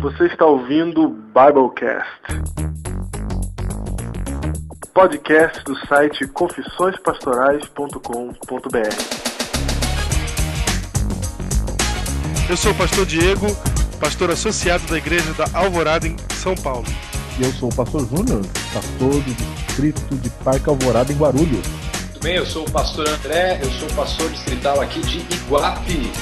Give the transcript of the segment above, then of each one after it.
Você está ouvindo o Biblecast. Podcast do site confissõespastorais.com.br. Eu sou o pastor Diego, pastor associado da igreja da Alvorada em São Paulo. E eu sou o pastor Júnior, pastor do distrito de Parque Alvorada em Guarulhos. Tudo bem? Eu sou o pastor André, eu sou pastor distrital aqui de Iguape.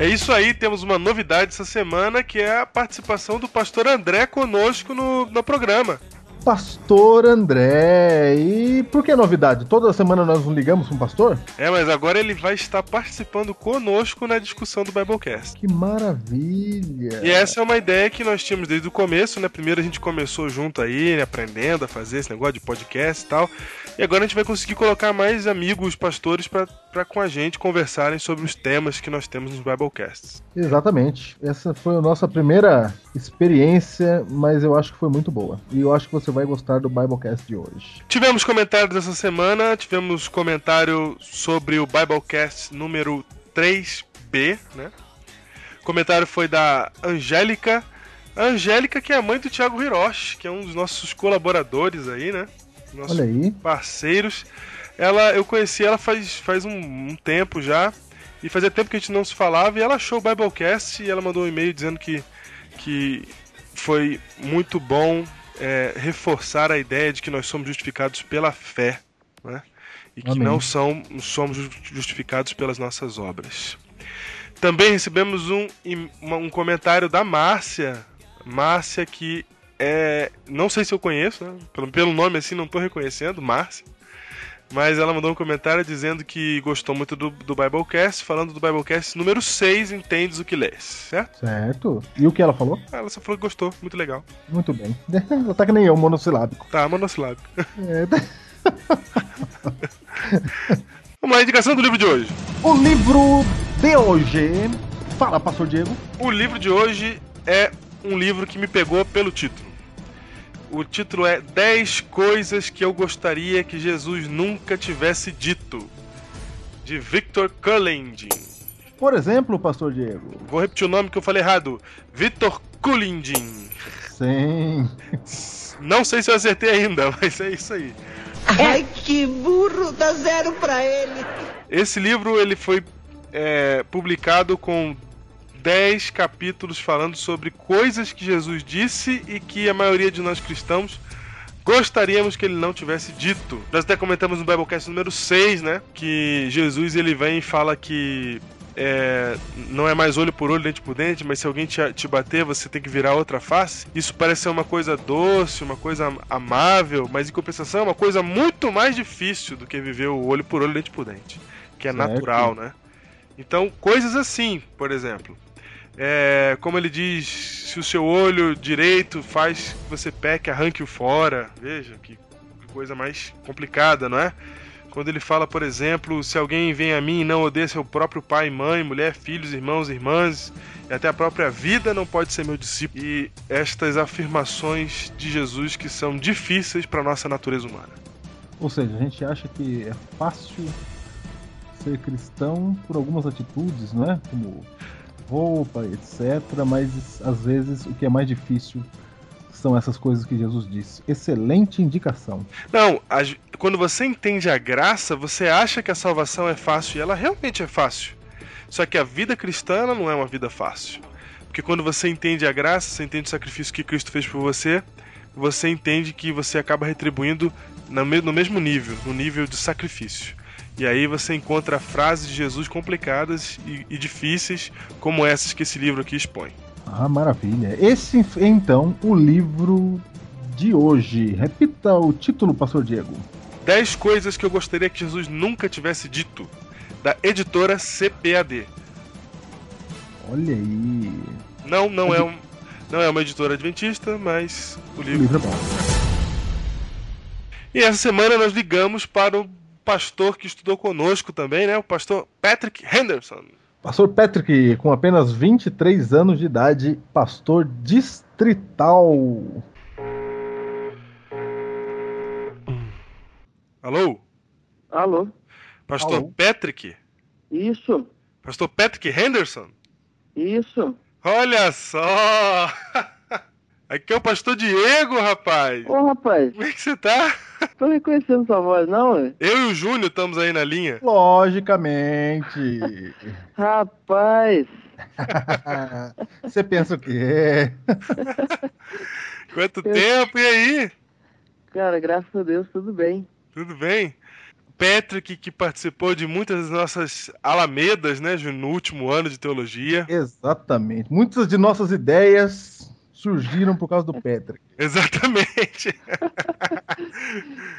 É isso aí, temos uma novidade essa semana que é a participação do pastor André conosco no, no programa. Pastor André. E por que novidade? Toda semana nós nos ligamos com o pastor? É, mas agora ele vai estar participando conosco na discussão do Biblecast. Que maravilha! E essa é uma ideia que nós tínhamos desde o começo, né? Primeiro a gente começou junto aí, né? aprendendo a fazer esse negócio de podcast e tal. E agora a gente vai conseguir colocar mais amigos pastores para com a gente conversarem sobre os temas que nós temos nos Biblecasts. Exatamente. Essa foi a nossa primeira experiência, mas eu acho que foi muito boa. E eu acho que você vai gostar do Biblecast de hoje. Tivemos comentários essa semana, tivemos comentário sobre o Biblecast número 3B, né? O comentário foi da Angélica. A Angélica, que é a mãe do Thiago Hiroshi, que é um dos nossos colaboradores aí, né? Nossos Olha aí. parceiros. Ela, eu conheci ela faz, faz um, um tempo já. E fazia tempo que a gente não se falava. E ela achou o Biblecast e ela mandou um e-mail dizendo que, que foi muito bom é, reforçar a ideia de que nós somos justificados pela fé, né? E que Amém. não são, somos justificados pelas nossas obras. Também recebemos um, um comentário da Márcia. Márcia, que é. Não sei se eu conheço, né? pelo, pelo nome assim, não estou reconhecendo, Márcia. Mas ela mandou um comentário dizendo que gostou muito do, do Biblecast, falando do Biblecast número 6, Entendes o que lês, certo? Certo. E o que ela falou? Ela só falou que gostou, muito legal. Muito bem. Tá que nem eu, monossilábico. Tá, monossilábico. É, Vamos lá, indicação do livro de hoje. o livro de hoje. Fala, pastor Diego. O livro de hoje é um livro que me pegou pelo título. O título é 10 coisas que eu gostaria que Jesus nunca tivesse dito, de Victor Kullingin. Por exemplo, pastor Diego. Vou repetir o nome que eu falei errado. Victor Kullingin. Sim. Não sei se eu acertei ainda, mas é isso aí. Ai, que burro, dá zero pra ele. Esse livro ele foi é, publicado com 10 capítulos falando sobre coisas que Jesus disse e que a maioria de nós cristãos gostaríamos que ele não tivesse dito. Nós até comentamos no Biblecast número 6, né? Que Jesus ele vem e fala que é, não é mais olho por olho, dente por dente, mas se alguém te, te bater, você tem que virar outra face. Isso parece ser uma coisa doce, uma coisa amável, mas em compensação é uma coisa muito mais difícil do que viver o olho por olho, dente por dente, que é Certo. natural, né? Então, coisas assim, por exemplo. É, como ele diz, se o seu olho direito faz que você peque, arranque-o fora. Veja, que coisa mais complicada, não é? Quando ele fala, por exemplo, se alguém vem a mim e não odeia seu próprio pai, mãe, mulher, filhos, irmãos, irmãs, e até a própria vida não pode ser meu discípulo. E estas afirmações de Jesus que são difíceis para nossa natureza humana. Ou seja, a gente acha que é fácil ser cristão por algumas atitudes, não é? Como roupa, etc. Mas às vezes o que é mais difícil são essas coisas que Jesus disse. Excelente indicação. Não, as- quando você entende a graça, você acha que a salvação é fácil e ela realmente é fácil. Só que a vida cristã não é uma vida fácil. Porque quando você entende a graça, você entende o sacrifício que Cristo fez por você, você entende que você acaba retribuindo no mesmo nível, no nível de sacrifício. E aí você encontra frases de Jesus complicadas e, e difíceis, como essas que esse livro aqui expõe. Ah, maravilha. Esse é então o livro de hoje. Repita o título, pastor Diego. 10 coisas que eu gostaria que Jesus nunca tivesse dito, da editora CPAD. Olha aí. Não, não é, um, não é uma editora adventista, mas o O livro. livro é bom. E essa semana nós ligamos para o pastor que estudou conosco também, né? O pastor Patrick Henderson. Pastor Patrick, com apenas 23 anos de idade, pastor distrital. Alô? Alô? Pastor Alô? Patrick? Isso, Pastor Patrick Henderson? isso. Olha só! Aqui é o pastor Diego, rapaz! Ô, rapaz, Como é que você tá? tô reconhecendo sua voz, não, ué? Eu e o Júnior estamos aí na linha. Logicamente. Rapaz, Você pensa o quê? Quanto tempo, e aí? cara, graças a Deus, tudo bem. Tudo bem? Patrick, que participou de muitas das nossas alamedas, né, Júnior, no último ano de teologia. Exatamente. Muitas de nossas ideias surgiram por causa do Patrick. Exatamente.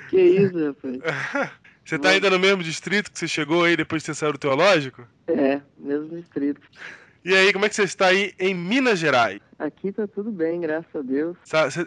Que isso, rapaz? Você tá ainda no mesmo distrito que você chegou aí depois de você saiu do teológico? É, mesmo distrito. E aí, como é que você está aí em Minas Gerais? Aqui tá tudo bem, graças a Deus.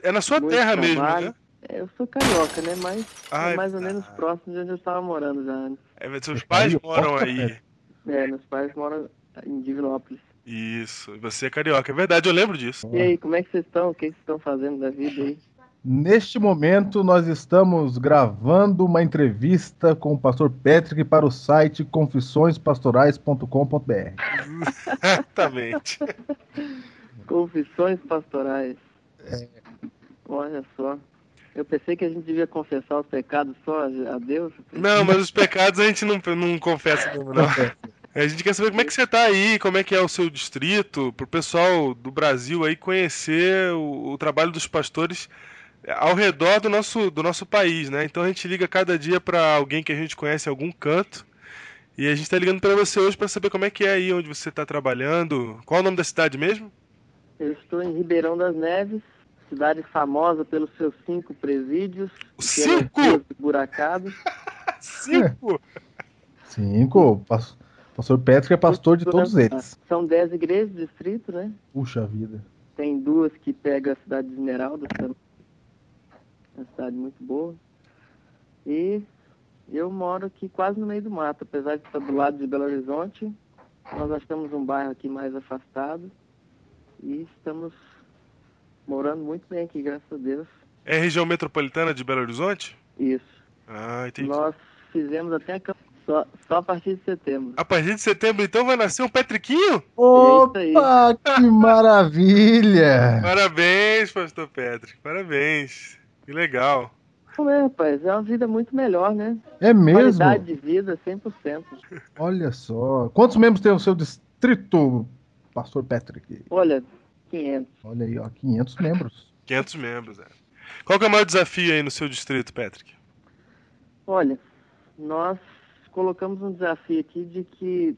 É na sua Muito terra mesmo, trabalho. né? É, eu sou carioca, né? Mas Ai, é mais ou menos tá. próximo de onde eu estava morando já antes. É, mas seus pais moram aí. velho. É, meus pais moram em Divinópolis. Isso, e você é carioca, é verdade, eu lembro disso. E aí, como é que vocês estão? O que vocês estão fazendo da vida aí? Neste momento, nós estamos gravando uma entrevista com o pastor Patrick para o site confissõespastorais.com.br. Exatamente. Confissões pastorais. Olha só. Eu pensei que a gente devia confessar os pecados só a a Deus. Não, mas os pecados a gente não, não confessa mesmo, não. A gente quer saber como é que você tá aí, como é que é o seu distrito, pro pessoal do Brasil aí conhecer o, o trabalho dos pastores ao redor do nosso, do nosso país, né? Então a gente liga cada dia pra alguém que a gente conhece em algum canto. E a gente tá ligando pra você hoje pra saber como é que é aí onde você tá trabalhando. Qual é o nome da cidade mesmo? Eu estou em Ribeirão das Neves, cidade famosa pelos seus cinco presídios, Cinco? ruas buracadas. Cinco! Cinco. Pas- Pastor Patrick é pastor de todos eles. São dez igrejas do distrito, né? Puxa vida. Tem duas que pegam a cidade de Esmeralda, que é uma cidade muito boa. E eu moro aqui quase no meio do mato, apesar de estar do lado de Belo Horizonte. Nós achamos um bairro aqui mais afastado e estamos morando muito bem aqui, graças a Deus. É região metropolitana de Belo Horizonte? Isso. Ah, entendi. Nós fizemos até a camp- só, só a partir de setembro. A partir de setembro, então, vai nascer um Petriquinho? Opa, aí. que maravilha! Parabéns, pastor Patrick. Parabéns. Que legal. É, rapaz, é uma vida muito melhor, né? É mesmo? Qualidade de vida 100%. Olha só. Quantos membros tem o seu distrito, pastor Patrick? Olha, 500. Olha aí, ó, 500 membros. 500 membros, é. Qual que é o maior desafio aí no seu distrito, Patrick? Olha, nós colocamos um desafio aqui de que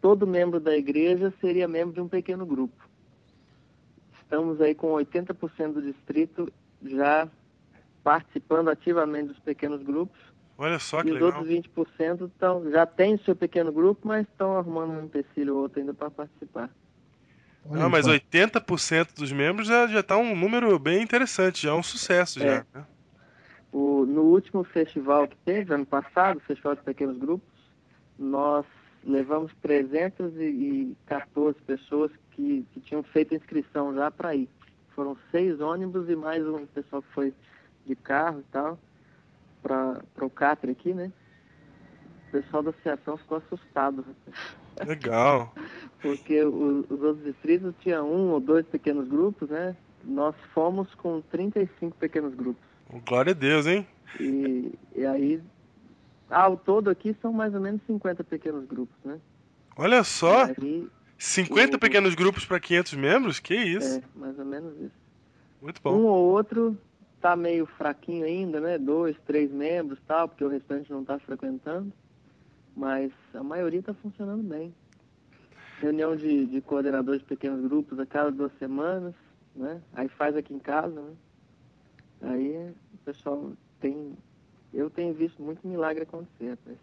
todo membro da igreja seria membro de um pequeno grupo. Estamos aí com 80% do distrito já participando ativamente dos pequenos grupos. Olha só que e os legal. outros 20% tão, já têm seu pequeno grupo, mas estão arrumando um empecilho ou outro ainda para participar. Olha Não, mas só. 80% dos membros já, já tá um número bem interessante, já é um sucesso É. já. né? O, no último festival que teve, ano passado, o Festival de Pequenos Grupos, nós levamos 314 pessoas que, que tinham feito inscrição já para ir. Foram seis ônibus e mais um pessoal que foi de carro e tal, para o Catre aqui, né? O pessoal da associação ficou assustado, Legal. porque o- os outros distritos tinham um ou dois pequenos grupos, né? Nós fomos com 35 pequenos grupos. Glória a Deus, hein? E, e aí, ao todo aqui são mais ou menos 50 pequenos grupos, né? Olha só, Aí, 50 o- pequenos grupos para 500 membros? Que isso. é, mais ou menos isso. Muito Um bom. ou outro tá meio fraquinho ainda, né? Dois, três membros tal, porque o restante não tá frequentando. Mas a maioria tá funcionando bem. Reunião de, de coordenadores de pequenos grupos a cada duas semanas, né? Aí faz aqui em casa, né? Aí o pessoal tem... Eu tenho visto muito milagre acontecer, rapaz.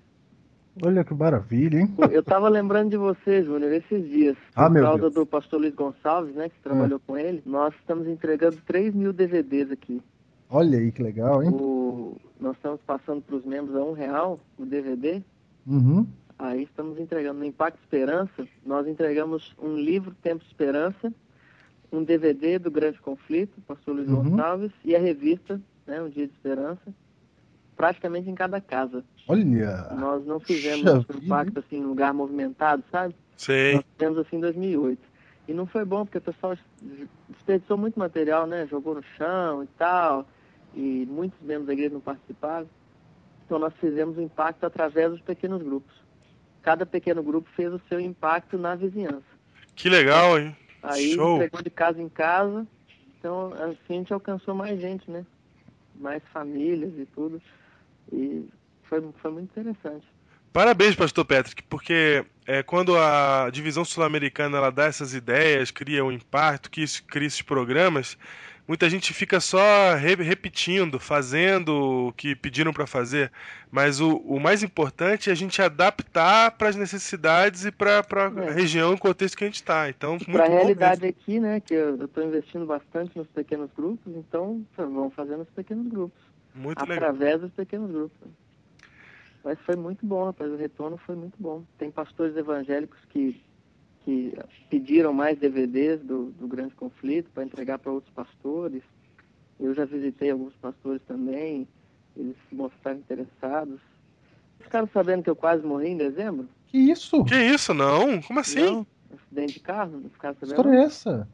Olha que maravilha, hein? Eu tava lembrando de você, Júnior, esses dias. Por Ah, meu causa Deus. do pastor Luiz Gonçalves, né, que trabalhou com ele, nós estamos entregando 3 mil DVDs aqui. Olha aí que legal, hein? O, nós estamos passando para os membros a um real o DVD. Uhum. Aí estamos entregando no Impacto Esperança, nós entregamos um livro Tempo Esperança, um DVD do Grande Conflito, pastor Luiz Uhum. Gonçalves, e a revista, né, Um Dia de Esperança, praticamente em cada casa. Olha. Nós não fizemos um impacto assim em lugar movimentado, sabe? Sei. Nós fizemos assim em 2008. E não foi bom, porque o pessoal desperdiçou muito material, né? Jogou no chão e tal, e muitos membros da igreja não participaram. Então nós fizemos o impacto através dos pequenos grupos. Cada pequeno grupo fez o seu impacto na vizinhança. Que legal, hein? Aí Show. entregou de casa em casa, então assim a gente alcançou mais gente, né? Mais famílias e tudo. E foi, foi muito interessante. Parabéns, Pastor Patrick, porque é, quando a divisão sul-americana ela dá essas ideias, cria um impacto, que isso- cria esses programas, muita gente fica só re- repetindo, fazendo o que pediram para fazer. Mas o, o mais importante é a gente adaptar para as necessidades e para a É. região e contexto que a gente está. Então, muito Para a realidade mesmo. aqui, né? Que eu estou investindo bastante nos pequenos grupos, então vamos fazendo os pequenos grupos. Muito legal. através dos pequenos grupos. Mas foi muito bom, rapaz. O retorno foi muito bom. Tem pastores evangélicos que, que pediram mais DVDs do, do Grande Conflito para entregar para outros pastores. Eu já visitei alguns pastores também. Eles se mostraram interessados. Ficaram sabendo que eu quase morri em dezembro? Que isso? Que isso, não? Como assim? Não? Acidente de carro? Não ficaram Que sabendo? história é essa?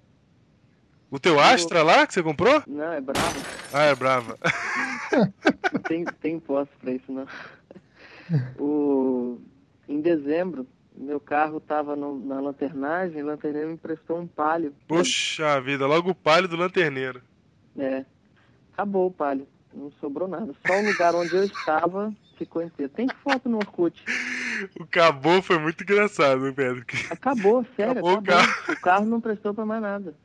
O teu Astra lá que você comprou? Não, é bravo. Ah, é brava. Não tem, tem imposto para isso, não. O, em dezembro, meu carro estava na lanternagem, o lanterneiro me emprestou um palio. Puxa vida, logo o palio do lanterneiro. É, acabou o palio, não sobrou nada. Só o lugar onde eu estava ficou inteiro. Tem foto no Orkut. O cabô foi muito engraçado, Pedro. Acabou, sério, Acabou o acabou. O carro não prestou para mais nada.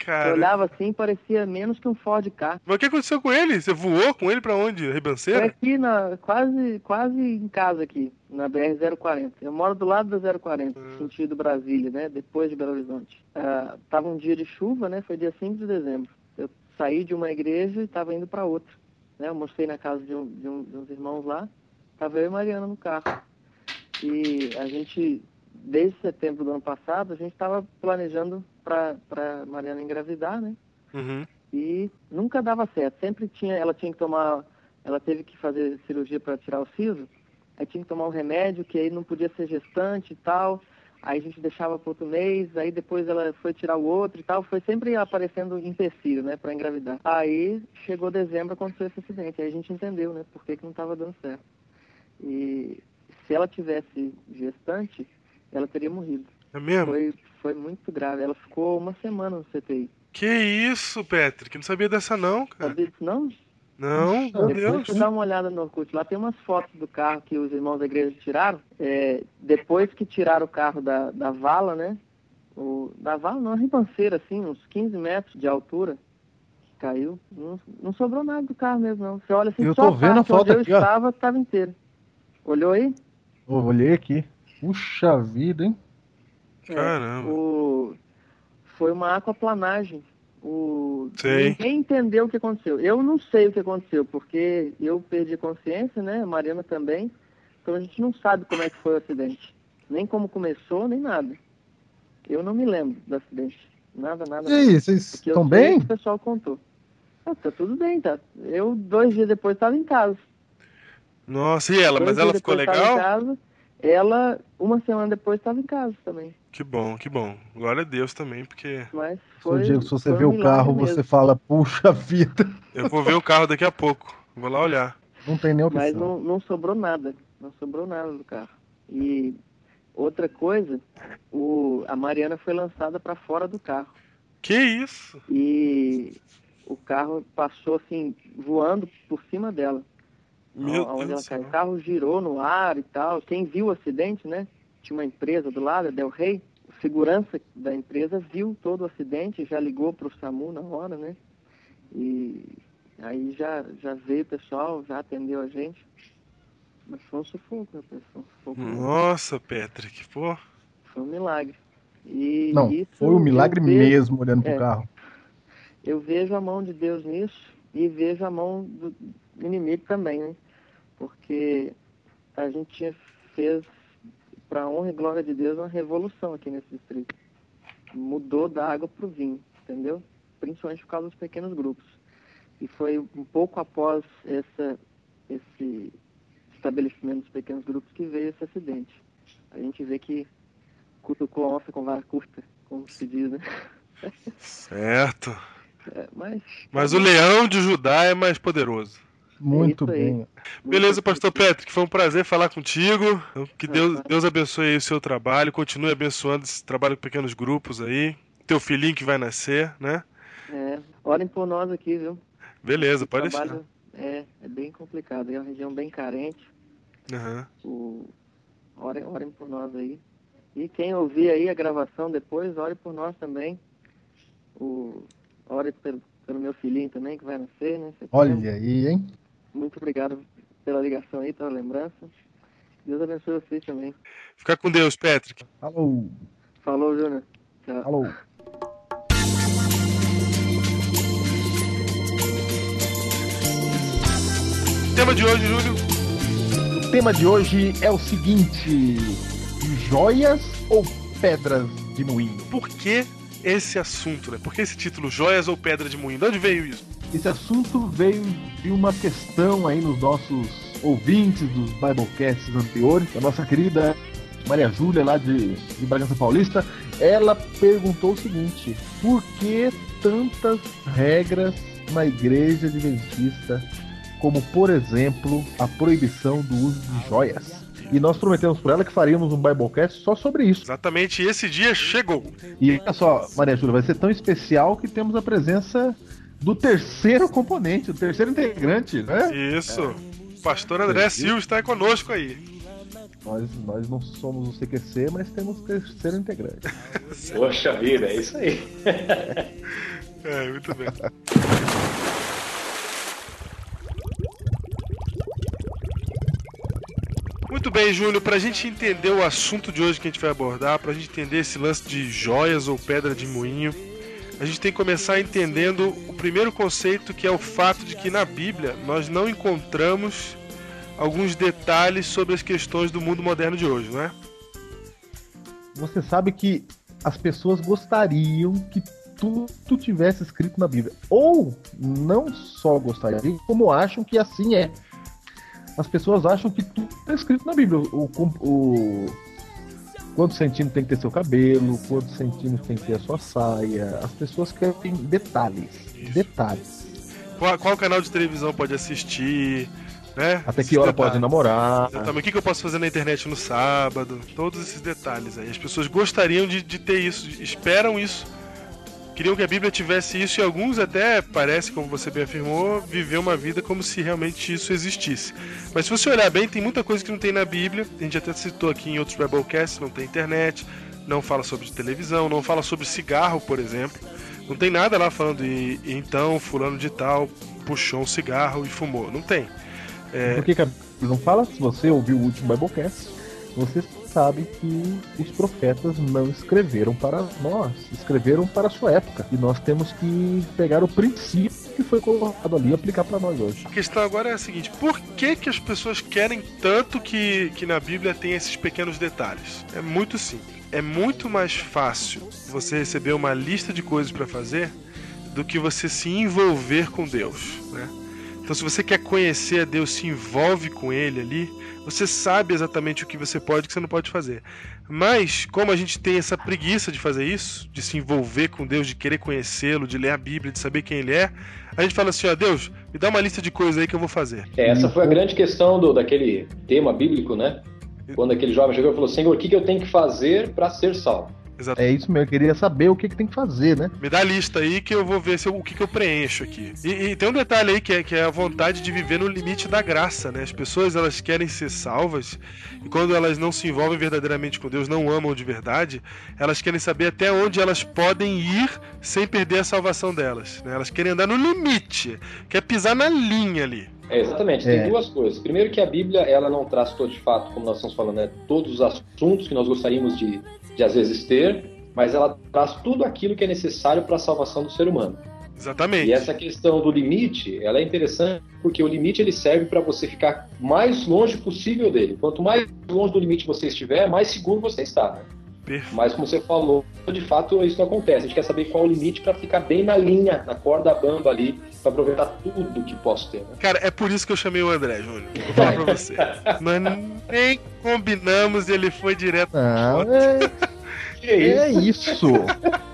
Eu Cara, olhava assim, parecia menos que um Ford K. mas o que aconteceu com ele? Você voou com ele pra onde? Foi Ribanceira? aqui na, quase, quase em casa aqui, na BR-040. Eu moro do lado da 040, Hum. sentido Brasília, né? Depois de Belo Horizonte. Ah, tava um dia de chuva, né? Foi dia 5 de dezembro. Eu saí de uma igreja e estava indo para outra. Né? Eu mostrei na casa de, um, de, um, de uns irmãos lá. Tava eu e Mariana no carro. E a gente, desde setembro do ano passado, a gente estava planejando para Mariana engravidar, né? Uhum. e nunca dava certo. Sempre tinha, ela tinha que tomar, ela teve que fazer cirurgia para tirar o siso, aí tinha que tomar um remédio que aí não podia ser gestante e tal. Aí a gente deixava para outro mês, aí depois ela foi tirar o outro e tal, foi sempre aparecendo empecilho, né, para engravidar. Aí chegou dezembro, aconteceu esse acidente, aí a gente entendeu, né, por que, que não estava dando certo. E se ela tivesse gestante, ela teria morrido. É mesmo? Foi, foi muito grave. Ela ficou uma semana no CTI. Que isso, Patrick? Não sabia dessa não, cara. Sabia disso não? Não, meu Depois Deus. você dá uma olhada no Orkut. Lá tem umas fotos do carro que os irmãos da igreja tiraram. É, depois que tiraram o carro da, da vala, né? O, da vala, não, a ribanceira, assim, uns 15 metros de altura. Caiu. Não, não sobrou nada do carro mesmo, não. Você olha assim, Eu só tô a vendo a parte onde foto eu aqui, ó. estava, estava inteiro. Olhou aí? Eu olhei aqui. Puxa vida, hein? Caramba. O, foi uma aquaplanagem. O, Sei. Ninguém entendeu o que aconteceu. Eu não sei o que aconteceu, porque eu perdi a consciência, né? A Mariana também. Então a gente não sabe como é que foi o acidente. Nem como começou, nem nada. Eu não me lembro do acidente. Nada, nada. E aí, vocês estão sei bem? que O pessoal contou. Ah, tá tudo bem, tá. Eu, dois dias depois, estava em casa. Nossa, e ela? Dois Mas ela ficou legal? Ela, uma semana depois, estava em casa também. Que bom, que bom. Glória a Deus também, porque Mas foi. Diego, se você foi vê um o carro, mesmo. você fala, puxa vida. eu vou ver o carro daqui a pouco. Vou lá olhar. Não tem nem opção. Mas não, não sobrou nada. Não sobrou nada do carro. E outra coisa, o, a Mariana foi lançada para fora do carro. Que isso? E o carro passou assim, voando por cima dela. Meu onde Deus ela caiu. O carro girou no ar e tal. Quem viu o acidente, né? Tinha uma empresa do lado, a Del Rey. O segurança da empresa viu todo o acidente, já ligou para o SAMU na hora, né? E aí já, já veio o pessoal, já atendeu a gente. Mas foi um sufoco, né? Um sufoco. mesmo. Nossa, Patrick, pô. Foi um milagre. E Não, isso foi um milagre vejo- mesmo olhando pro é. carro. eu vejo a mão de Deus nisso e vejo a mão do inimigo também, né? Porque a gente fez, para honra e glória de Deus, uma revolução aqui nesse distrito. Mudou da água para o vinho, entendeu? Principalmente por causa dos pequenos grupos. E foi um pouco após essa, esse estabelecimento dos pequenos grupos que veio esse acidente. A gente vê que cutucou a onça com vara curta, como se diz, né? Certo. É, mas. Mas o leão de Judá é mais poderoso. Muito aí. bem. Muito Beleza, Pastor. Patrick, foi um prazer falar contigo. Que Deus, Ah, Deus abençoe aí o seu trabalho, continue abençoando esse trabalho com pequenos grupos aí. Teu filhinho que vai nascer, né? É, orem por nós aqui, viu? Beleza, O pode deixar. é, é bem complicado, é uma região bem carente. Aham. O, orem, orem por nós aí. E quem ouvir aí a gravação depois, ore por nós também. O, ore pelo, pelo meu filhinho também, que vai nascer, né? Olha aí, hein? Muito obrigado pela ligação aí, pela lembrança. Deus abençoe vocês também. Fica com Deus, Patrick. Alô, Falou, Júnior. Tchau. alô. Tema de hoje, Júlio. O tema de hoje é o seguinte: joias ou pedras de moinho? Por que esse assunto, né? Por que esse título, Joias ou Pedra de Moinho? De onde veio isso? Esse assunto veio de uma questão aí nos nossos ouvintes dos Biblecasts anteriores. A nossa querida Maria Júlia, lá de, de Bragança Paulista, ela perguntou o seguinte: por que tantas regras na igreja adventista, como por exemplo a proibição do uso de joias? E nós prometemos para ela que faríamos um Biblecast só sobre isso. Exatamente esse dia chegou. E olha só, Maria Júlia, vai ser tão especial que temos a presença do terceiro componente, do terceiro integrante, né? Isso. Pastor André Silva está conosco aí. Nós, nós não somos o CQC, mas temos o terceiro integrante. Poxa vida, é isso aí. É, muito bem. Muito bem, Júlio, pra gente entender o assunto de hoje que a gente vai abordar, pra gente entender esse lance de joias ou pedra de moinho, a gente tem que começar entendendo o primeiro conceito, que é o fato de que na Bíblia nós não encontramos alguns detalhes sobre as questões do mundo moderno de hoje, não é? Você sabe que as pessoas gostariam que tudo tivesse escrito na Bíblia. Ou não só gostariam, como acham que assim é. As pessoas acham que tudo é escrito na Bíblia. O, o- quantos centímetros tem que ter seu cabelo, quantos centímetros tem que ter a sua saia. As pessoas querem detalhes. Detalhes. Qual, qual canal de televisão pode assistir, né? Até que hora detalhes. pode namorar. Exatamente. O que, que eu posso fazer na internet no sábado? Todos esses detalhes aí. As pessoas gostariam de, de ter isso, esperam isso. Queriam que a Bíblia tivesse isso e alguns até, parece, como você bem afirmou, viver uma vida como se realmente isso existisse. Mas se você olhar bem, tem muita coisa que não tem na Bíblia. A gente até citou aqui em outros Biblecasts, não tem internet, não fala sobre televisão, não fala sobre cigarro, por exemplo. Não tem nada lá falando e, então fulano de tal puxou um cigarro e fumou. Não tem. É, Por que, que a não fala? Se você ouviu o último Biblecast, você sabe que os profetas não escreveram para nós, escreveram para a sua época. E nós temos que pegar o princípio que foi colocado ali e aplicar para nós hoje. A questão agora é a seguinte: por que, que as pessoas querem tanto que, que na Bíblia tem esses pequenos detalhes? É muito simples. É muito mais fácil você receber uma lista de coisas para fazer do que você se envolver com Deus, né? Então, se você quer conhecer a Deus, se envolve com Ele ali, você sabe exatamente o que você pode e o que você não pode fazer. Mas, como a gente tem essa preguiça de fazer isso, de se envolver com Deus, de querer conhecê-lo, de ler a Bíblia, de saber quem Ele é, a gente fala assim: ó, Deus, me dá uma lista de coisas aí que eu vou fazer. É, essa foi a grande questão do, daquele tema bíblico, né? Quando aquele jovem chegou e falou: Senhor, o que, que eu tenho que fazer para ser salvo? É isso mesmo, eu queria saber o que, que tem que fazer, né? Me dá a lista aí que eu vou ver se eu- o que, que eu preencho aqui. E, e tem um detalhe aí que é, que é a vontade de viver no limite da graça, né? As pessoas elas querem ser salvas e quando elas não se envolvem verdadeiramente com Deus, não amam de verdade, elas querem saber até onde elas podem ir sem perder a salvação delas. Né? Elas querem andar no limite, quer pisar na linha ali. É, exatamente, É. tem duas coisas. Primeiro que a Bíblia, ela não traz todo de fato, como nós estamos falando, né, todos os assuntos que nós gostaríamos de, de às vezes ter, mas ela traz tudo aquilo que é necessário para a salvação do ser humano. Exatamente. E essa questão do limite, ela é interessante porque o limite ele serve para você ficar mais longe possível dele. Quanto mais longe do limite você estiver, mais seguro você está. Né? Perfeito. Mas como você falou, de fato isso não acontece. A gente quer saber qual o limite para ficar bem na linha, na corda bamba ali, para aproveitar tudo que posso ter. Né? Cara, é por isso que eu chamei o André, Júnior. Vou falar pra você. Nós nem combinamos e ele foi direto. Não, é? É isso.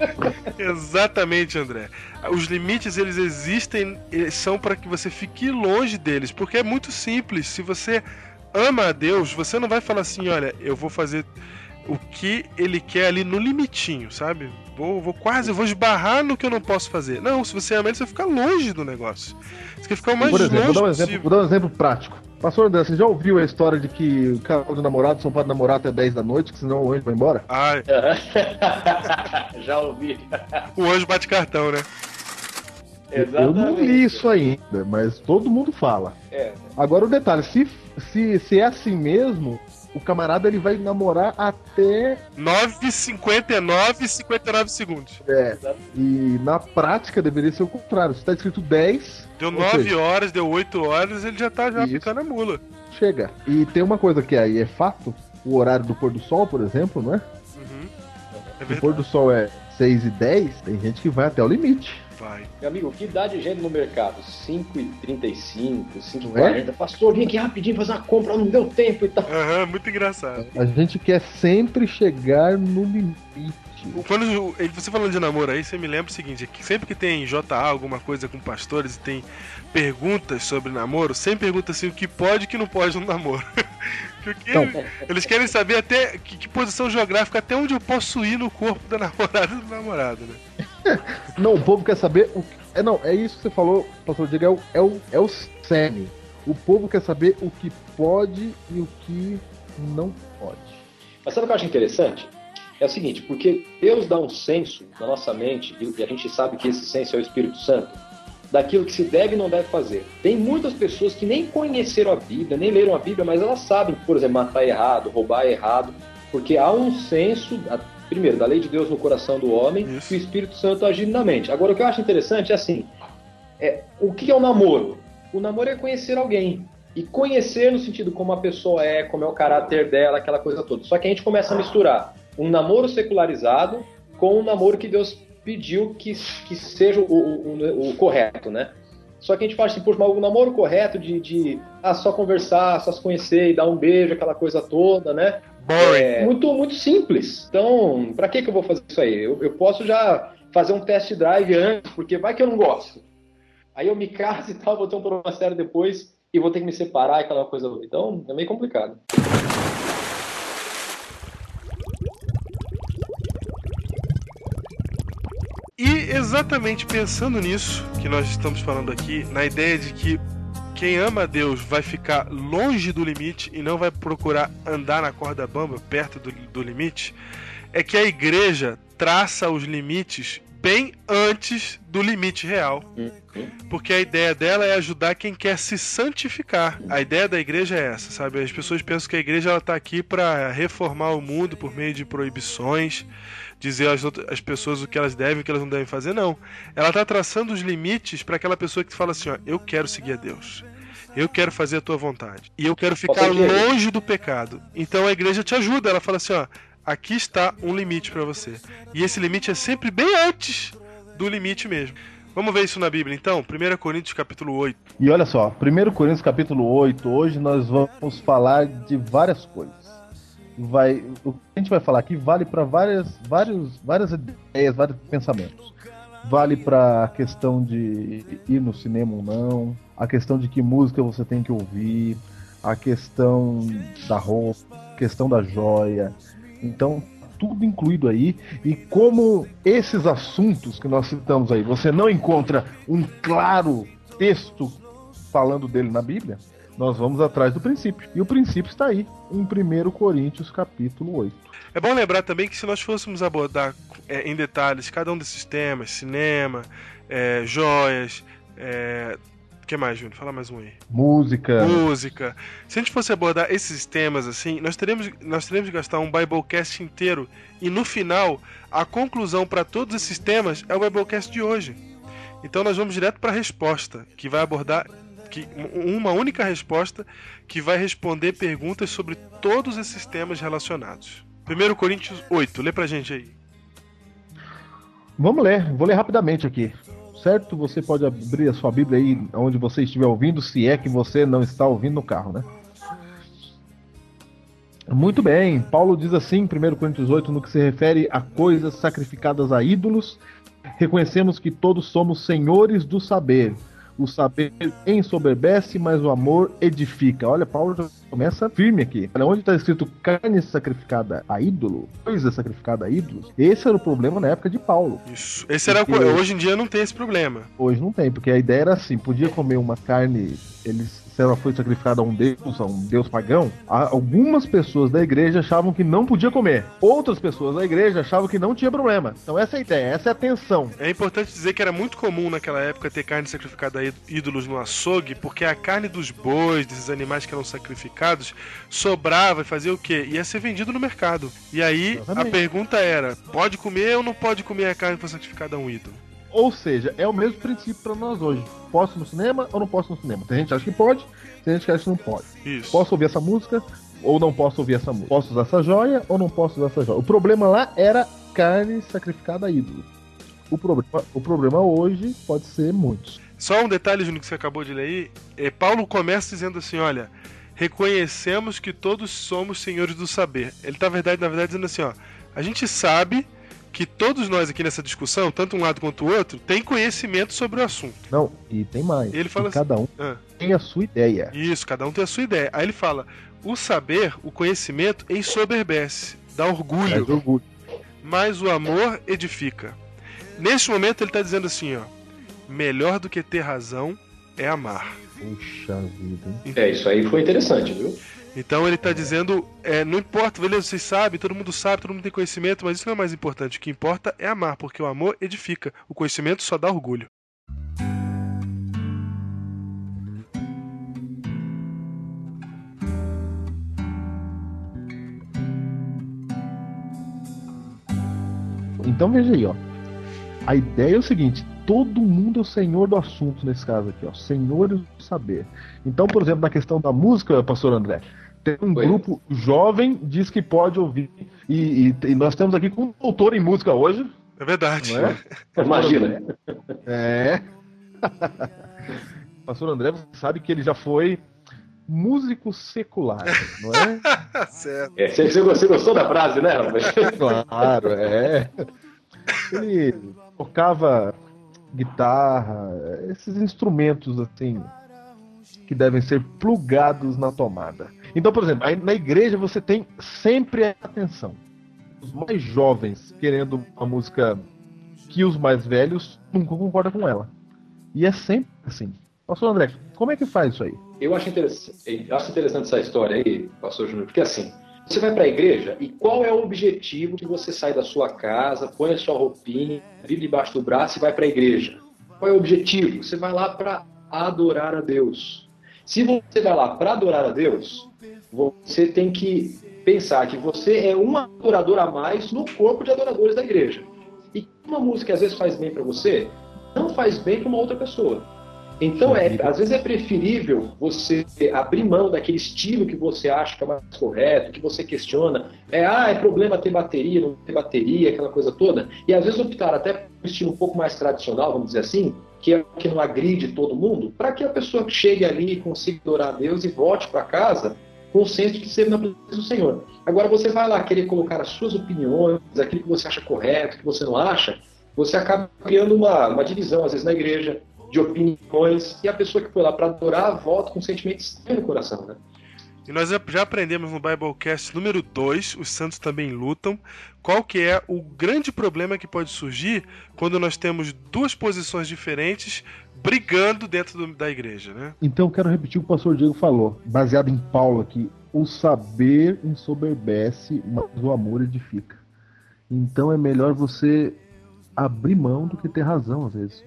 Exatamente, André. Os limites eles existem, eles são para que você fique longe deles, porque é muito simples. Se você ama a Deus, você não vai falar assim, olha, eu vou fazer o que ele quer ali no limitinho, sabe? Vou, vou quase, vou esbarrar no que eu não posso fazer. Não, se você ama ele, você fica longe do negócio. Você quer ficar o mais Por exemplo, longe vou dar, um possível. exemplo, vou dar um exemplo prático. Pastor André, você já ouviu a história de que o casal de namorado só pode namorar até 10 da noite, que senão o anjo vai embora? Ai, Já ouvi. o anjo bate cartão, né? Eu não li isso ainda, mas todo mundo fala. É. Agora o detalhe, se, se, se é assim mesmo, o camarada ele vai namorar até. 9,59 e 59 segundos. É, e na prática deveria ser o contrário. Se tá escrito 10, Deu Ou 9 seja, horas, deu 8 horas, ele já tá já Isso. ficando a mula. chega. E tem uma coisa que aí é fato: o horário do pôr do sol, por exemplo, não é? Uhum. É Se o pôr do sol é 6 e 10, tem gente que vai até o limite. Vai. Meu amigo, que dá de gente no mercado? 5h35, Não é? 5h40. Pastor, vim aqui rapidinho fazer uma compra, não deu tempo e tal. Aham, muito engraçado. A gente quer sempre chegar no limite. Quando você falando de namoro aí, você me lembra o seguinte: que sempre que tem JA, alguma coisa com pastores e tem perguntas sobre namoro, sempre pergunta assim o que pode e o que não pode no namoro. Porque Então. eles querem saber até que, que posição geográfica, até onde eu posso ir no corpo da namorada e do namorado, né? Não, o povo quer saber o que. É, não, é isso que você falou, pastor Diego, é o, é o, é o. O povo quer saber o que pode e o que não pode. Mas sabe o que eu acho interessante? É o seguinte, porque Deus dá um senso na nossa mente, e a gente sabe que esse senso é o Espírito Santo, daquilo que se deve e não deve fazer. Tem muitas pessoas que nem conheceram a Bíblia, nem leram a Bíblia, mas elas sabem, por exemplo, matar errado, roubar errado, porque há um senso, primeiro, da lei de Deus no coração do homem Isso. e o Espírito Santo agindo na mente. Agora, o que eu acho interessante é assim, é, o que é o namoro? O namoro é conhecer alguém. E conhecer no sentido como a pessoa é, como é o caráter dela, aquela coisa toda. Só que a gente começa a misturar um namoro secularizado com um namoro que Deus pediu que, que seja o, o- o- o correto, né? Só que a gente fala assim, poxa, mas o namoro correto de, de ah, só conversar, só se conhecer e dar um beijo, aquela coisa toda, né? Boring. É muito, muito simples. Então, pra que, que eu vou fazer isso aí? Eu, eu posso já fazer um test drive antes, porque vai que eu não gosto. Aí eu me caso e tal, vou ter um problema sério depois e vou ter que me separar e aquela coisa. Então, é meio complicado. E exatamente pensando nisso que nós estamos falando aqui, na ideia de que quem ama a Deus vai ficar longe do limite e não vai procurar andar na corda bamba perto do, do limite, é que a igreja traça os limites bem antes do limite real. Porque a ideia dela é ajudar quem quer se santificar. A ideia da igreja é essa, sabe? As pessoas pensam que a igreja ela tá aqui para reformar o mundo por meio de proibições, dizer às, outras, às pessoas o que elas devem e o que elas não devem fazer, não. Ela tá traçando os limites para aquela pessoa que fala assim, ó, eu quero seguir a Deus. Eu quero fazer a tua vontade. E eu quero ficar longe do pecado. Então a igreja te ajuda. Ela fala assim, ó, aqui está um limite para você. E esse limite é sempre bem antes do limite mesmo. Vamos ver isso na Bíblia então? 1 Coríntios capítulo 8. E olha só, 1 Coríntios capítulo 8, hoje nós vamos falar de várias coisas. Vai, o que a gente vai falar aqui vale para várias, vários, várias ideias, vários pensamentos. Vale para a questão de ir no cinema ou não, a questão de que música você tem que ouvir, a questão da roupa, a questão da joia. Então, tudo incluído aí. E como esses assuntos que nós citamos aí, você não encontra um claro texto falando dele na Bíblia, nós vamos atrás do princípio. E o princípio está aí, em 1 Coríntios capítulo 8. É bom lembrar também que se nós fôssemos abordar é, em detalhes cada um desses temas, cinema, é, joias, é, o que mais, Júnior? Fala mais um aí. Música. Música. Se a gente fosse abordar esses temas assim, nós teremos, nós teremos de gastar um Biblecast inteiro. E no final, a conclusão para todos esses temas é o Biblecast de hoje. Então nós vamos direto para a resposta, que vai abordar que, uma única resposta que vai responder perguntas sobre todos esses temas relacionados. 1 Coríntios 8, lê pra gente aí. Vamos ler, vou ler rapidamente aqui. Certo? Você pode abrir a sua Bíblia aí onde você estiver ouvindo, se é que você não está ouvindo no carro, né? Muito bem, Paulo diz assim em 1 Coríntios 8, no que se refere a coisas sacrificadas a ídolos, reconhecemos que todos somos senhores do saber. O saber ensoberbece, mas o amor edifica. Olha, Paulo começa firme aqui. Olha, onde está escrito carne sacrificada a ídolo, coisa sacrificada a ídolos, esse era o problema na época de Paulo. Isso. Esse era, Porque- hoje em dia não tem esse problema. Hoje não tem, porque a ideia era assim: podia comer uma carne, eles, se ela foi sacrificada a um deus, a um deus pagão, algumas pessoas da igreja achavam que não podia comer. Outras pessoas da igreja achavam que não tinha problema. Então essa é a ideia, essa é a tensão. É importante dizer que era muito comum naquela época ter carne sacrificada a ídolos no açougue, porque a carne dos bois, desses animais que eram sacrificados, sobrava e fazia o quê? Ia ser vendido no mercado. E aí Exatamente. a pergunta era: pode comer ou não pode comer a carne que foi sacrificada a um ídolo? Ou seja, é o mesmo princípio para nós hoje. Posso no cinema ou não posso no cinema? Tem gente que acha que pode, tem gente que acha que não pode. Isso. Posso ouvir essa música ou não posso ouvir essa música? Posso usar essa joia ou não posso usar essa joia? O problema lá era carne sacrificada a ídolo. O problema, o problema hoje pode ser muitos. Só um detalhe, Júnior, que você acabou de ler aí. É, Paulo começa dizendo assim: olha, reconhecemos que todos somos senhores do saber. Ele tá, verdade, na verdade, dizendo assim: ó, a gente sabe que todos nós aqui nessa discussão, tanto um lado quanto o outro, tem conhecimento sobre o assunto. Não, e tem mais. Ele fala E cada um Ah, tem a sua ideia. isso, cada um tem a sua ideia. Aí ele fala: o saber, o conhecimento, ensoberbece, dá orgulho. Orgulho. mas o amor edifica. Neste momento ele está dizendo assim, ó, melhor do que ter razão é amar. Puxa vida, hein? É, isso aí foi interessante, viu? Então ele está dizendo, é, não importa, beleza, vocês sabem, todo mundo sabe, todo mundo tem conhecimento, mas isso não é o mais importante. O que importa é amar, porque o amor edifica. O conhecimento só dá orgulho. Então veja aí, ó. A ideia é o seguinte: todo mundo é o senhor do assunto nesse caso aqui, ó. Senhores do saber. Então, por exemplo, na questão da música, pastor André, tem um Oi. grupo jovem diz que pode ouvir. E, e- e nós temos aqui com um doutor em música hoje. É verdade. Não é? Imagina. É. pastor André, você sabe que ele já foi músico secular, não é? certo. É, você, você gostou- você gostou da frase, né? Claro, é. Ele tocava guitarra, esses instrumentos assim que devem ser plugados na tomada. Então, por exemplo, na igreja você tem sempre a atenção. Os mais jovens querendo uma música que os mais velhos nunca concordam com ela. E é sempre assim. Pastor André, como é que faz isso aí? Eu acho eu acho interessante essa história aí, pastor Júnior, porque assim, você vai para a igreja e qual é o objetivo que você sai da sua casa, põe a sua roupinha, vive debaixo do braço e vai para a igreja? Qual é o objetivo? Você vai lá para adorar a Deus. Se você vai lá para adorar a Deus, você tem que pensar que você é um adorador a mais no corpo de adoradores da igreja. E uma música às vezes faz bem para você, não faz bem para uma outra pessoa. Então, é, às vezes é preferível você abrir mão daquele estilo que você acha que é mais correto, que você questiona. É, ah, é problema ter bateria, não ter bateria, aquela coisa toda. E às vezes optar até por um estilo um pouco mais tradicional, vamos dizer assim, que é que não agride todo mundo, para que a pessoa chegue ali e consiga adorar a Deus e volte para casa com o senso de que esteve na presença do Senhor. Agora você vai lá querer colocar as suas opiniões, aquilo que você acha correto, que você não acha, você acaba criando uma, uma divisão, às vezes, na igreja, de opiniões, e a pessoa que foi lá para adorar volta com sentimentos estranhos no coração, né? E nós já- já aprendemos no Biblecast número 2, os santos também lutam, qual que é o grande problema que pode surgir quando nós temos duas posições diferentes brigando dentro do- da igreja, né? Então eu quero repetir o que o pastor Diego falou, baseado em Paulo aqui. O saber ensoberbece, mas o amor edifica. Então é melhor você abrir mão do que ter razão, às vezes.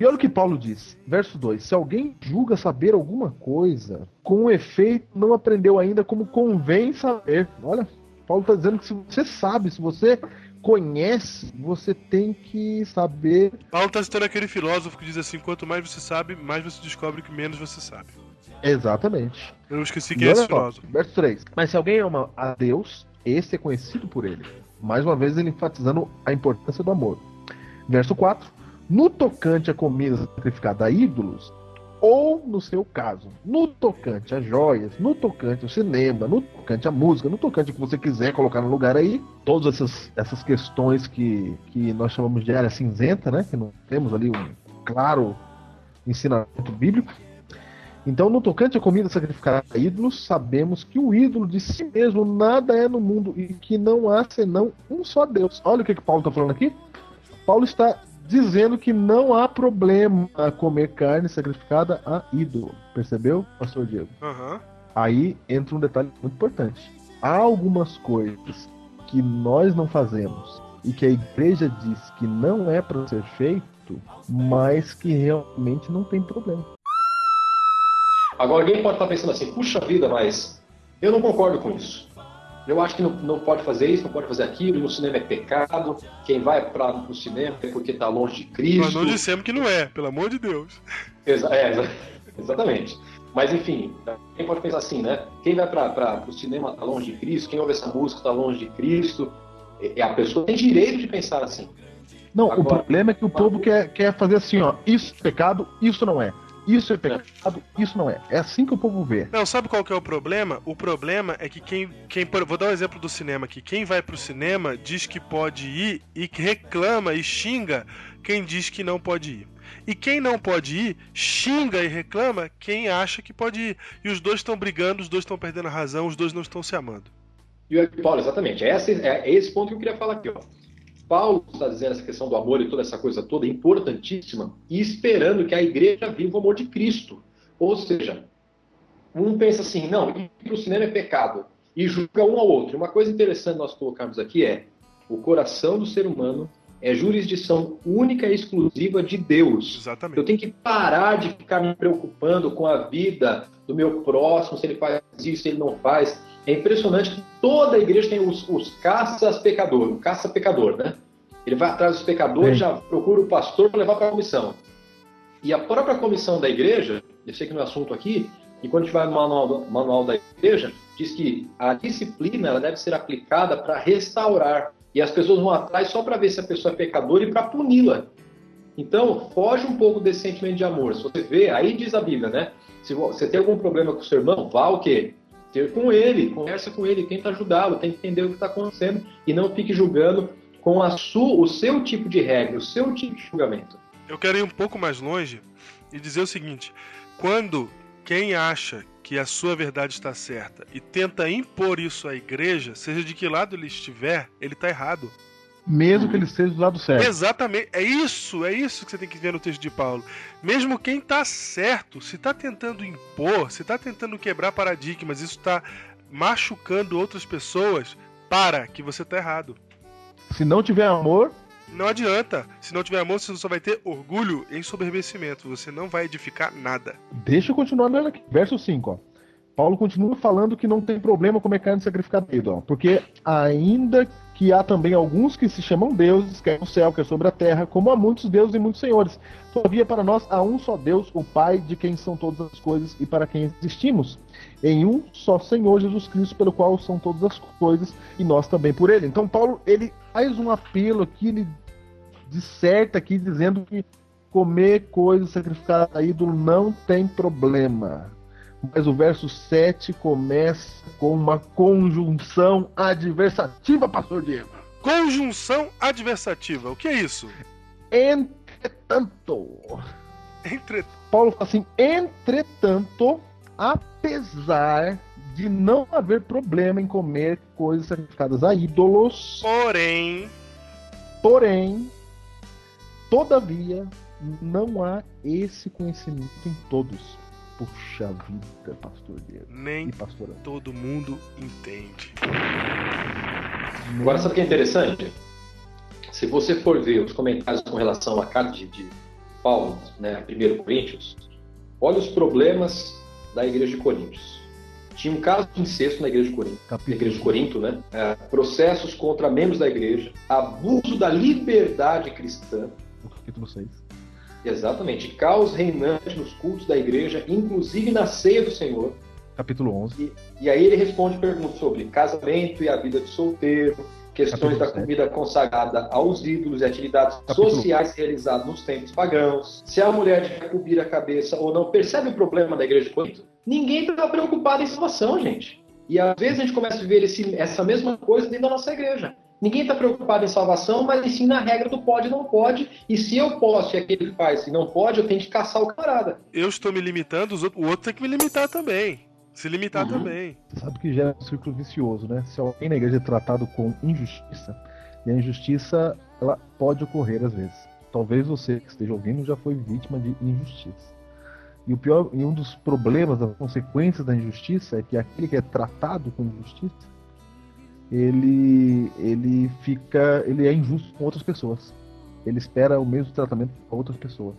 E olha o que Paulo diz, verso 2: Se alguém julga saber alguma coisa, com efeito não aprendeu ainda como convém saber. Olha, Paulo está dizendo que se você sabe, se você conhece, você tem que saber. Paulo está citando aquele filósofo que diz assim: quanto mais você sabe, mais você descobre que menos você sabe. Exatamente. Eu esqueci E quem é esse filósofo. verso 3. Mas se alguém ama a Deus, esse é conhecido por ele. Mais uma vez ele enfatizando a importância do amor. Verso 4. No tocante a comida sacrificada a ídolos, ou no seu caso, no tocante a joias, no tocante ao cinema, no tocante à música, no tocante que você quiser colocar no lugar aí, todas essas, essas questões que, que nós chamamos de área cinzenta, né? Que não temos ali um claro ensinamento bíblico. Então, no tocante à comida sacrificada a ídolos, sabemos que o ídolo de si mesmo nada é no mundo e que não há senão um só Deus. Olha o que, que Paulo está falando aqui. Paulo está dizendo que não há problema a comer carne sacrificada a ídolo. Percebeu, pastor Diego? Aham. Aí entra um detalhe muito importante. Há algumas coisas que nós não fazemos e que a igreja diz que não é para ser feito, mas que realmente não tem problema. Agora, alguém pode estar pensando assim, puxa vida, mas eu não concordo com isso. Eu acho que não, não pode fazer isso, não pode fazer aquilo, no cinema é pecado, quem vai para o cinema é porque está longe de Nós Cristo. não dissemos que não é, pelo amor de Deus. Exa- é, exa- exatamente. Mas enfim, quem pode pensar assim, né? Quem vai para o cinema está longe de Cristo, quem ouve essa música está longe de Cristo. E a pessoa tem direito de pensar assim. Não, o Agora- problema é que o povo quer, quer fazer assim, ó. Isso é pecado, isso não é. Isso é pecado, isso não é. É assim que o povo vê. Não, sabe qual que é o problema? O problema é que quem, quem. Vou dar um exemplo do cinema aqui. Quem vai pro cinema diz que pode ir e que reclama e xinga quem diz que não pode ir. E quem não pode ir, xinga e reclama quem acha que pode ir. E os dois estão brigando, os dois estão perdendo a razão, os dois não estão se amando. E o Paulo, exatamente. Esse, é, é esse ponto que eu queria falar aqui. Ó. Paulo está dizendo essa questão do amor e toda essa coisa toda importantíssima e esperando que a igreja viva o amor de Cristo. Ou seja, um pensa assim, não, ir para o cinema é pecado e julga um ao outro. Uma coisa interessante nós colocarmos aqui é o coração do ser humano é jurisdição única e exclusiva de Deus. Eu Exatamente. tenho que parar de ficar me preocupando com a vida do meu próximo, se ele faz isso, se ele não faz. É impressionante que toda a igreja tem os, os caças pecador, o caça pecador, né? Ele vai atrás dos pecadores, Sim. já procura o pastor para levar para a comissão. E a própria comissão da igreja, eu sei que não é assunto aqui, e quando a gente vai no manual, manual da igreja, diz que a disciplina ela deve ser aplicada para restaurar. E as pessoas vão atrás só para ver se a pessoa é pecadora e para puni-la. Então, foge um pouco desse sentimento de amor. Se você vê, aí diz a Bíblia, né? Se você tem algum problema com o seu irmão, vá o quê? Ter com ele, conversa com ele, tenta ajudá-lo, tenta entender o que está acontecendo e não fique julgando com a sua, o seu tipo de regra, o seu tipo de julgamento. Eu quero ir um pouco mais longe e dizer o seguinte: quando quem acha que a sua verdade está certa e tenta impor isso à igreja, seja de que lado ele estiver, ele está errado. Mesmo que ele esteja do lado certo. Exatamente. É isso, é isso que você tem que ver no texto de Paulo. Mesmo quem tá certo, se tá tentando impor, se tá tentando quebrar paradigmas, isso tá machucando outras pessoas, para que você tá errado. Se não tiver amor, Não adianta. Se não tiver amor, você só vai ter orgulho e ensoberbecimento. Você não vai edificar nada. deixa eu continuar lendo aqui. Verso 5, ó. Paulo continua falando que não tem problema comer carne sacrificada ídolo, porque ainda que há também alguns que se chamam deuses, quer no céu, quer sobre a terra, como há muitos deuses e muitos senhores. Todavia, para nós há um só Deus, o Pai, de quem são todas as coisas e para quem existimos. Em um só Senhor Jesus Cristo, pelo qual são todas as coisas e nós também por ele. Então, Paulo, ele faz um apelo aqui, ele disserta aqui, dizendo que comer coisas sacrificadas a ídolo não tem problema. Mas o verso 7 começa com uma conjunção adversativa, pastor Diego. Conjunção adversativa. O que é isso? Entretanto, Entre... Paulo fala assim: entretanto, apesar de não haver problema em comer coisas sacrificadas a ídolos, Porém, porém, todavia, não há esse conhecimento em todos. Puxa vida, pastor Diego nem e pastora. todo mundo entende. Agora, sabe o que é interessante? Se você for ver os comentários com relação à carta de, de Paulo, né, 1 Coríntios, olha os problemas da igreja de Coríntios. Tinha um caso de incesto na igreja de Corinto, Capítulo igreja de Corinto, né? É, processos contra membros da igreja, abuso da liberdade cristã, capítulo 6. Exatamente, caos reinante nos cultos da igreja, inclusive na ceia do Senhor. Capítulo 11. E aí ele responde perguntas sobre casamento e a vida de solteiro, questões da Capítulo comida consagrada aos ídolos e atividades Capítulo- sociais realizadas nos tempos pagãos, se a mulher deve cobrir a cabeça ou não. Percebe o problema da igreja de Corinto? Ninguém está preocupado em salvação, gente. E às vezes a gente começa a ver esse- essa mesma coisa dentro da nossa igreja. Ninguém está preocupado em salvação, mas sim na regra do pode e não pode. E se eu posso e aquele faz e não pode, eu tenho que caçar o camarada. Eu estou me limitando, os outros- o outro tem que me limitar também. Se limitar Uhum. também. Você sabe que gera um círculo vicioso, né? Se alguém na igreja é tratado com injustiça, e a injustiça ela pode ocorrer às vezes. Talvez você que esteja ouvindo já foi vítima de injustiça. E o pior, e um dos problemas, das consequências da injustiça é que aquele que é tratado com injustiça, ele ele fica, ele é injusto com outras pessoas. Ele espera o mesmo tratamento com outras pessoas.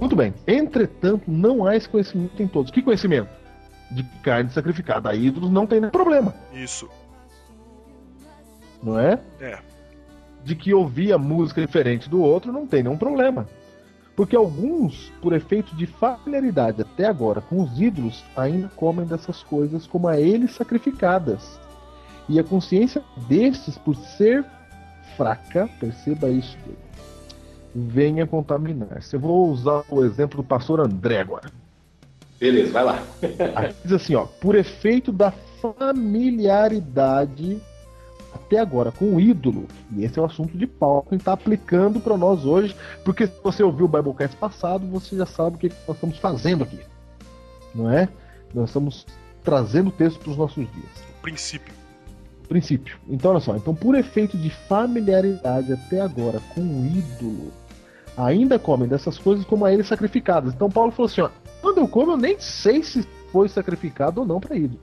Muito bem. Entretanto, não há esse conhecimento em todos. Que conhecimento? De carne sacrificada a ídolos não tem nenhum problema, Isso. não é? É. De que ouvir a música diferente do outro não tem nenhum problema. Porque alguns, por efeito de familiaridade até agora com os ídolos, ainda comem dessas coisas como a eles sacrificadas. E a consciência destes, por ser fraca, perceba isso, venha contaminar-se. Eu vou usar o exemplo do pastor André agora. Beleza, vai lá. Aí diz assim, ó, por efeito da familiaridade até agora com o ídolo, e esse é o assunto de Paulo que está aplicando para nós hoje, porque se você ouviu o Biblecast passado, você já sabe o que nós estamos fazendo aqui, não é? Nós estamos trazendo o texto para os nossos dias O princípio. princípio. Então, olha só. Então, por efeito de familiaridade até agora com o ídolo, ainda comem dessas coisas como a eles sacrificadas. Então, Paulo falou assim: ó, quando eu como, eu nem sei se foi sacrificado ou não para ídolo.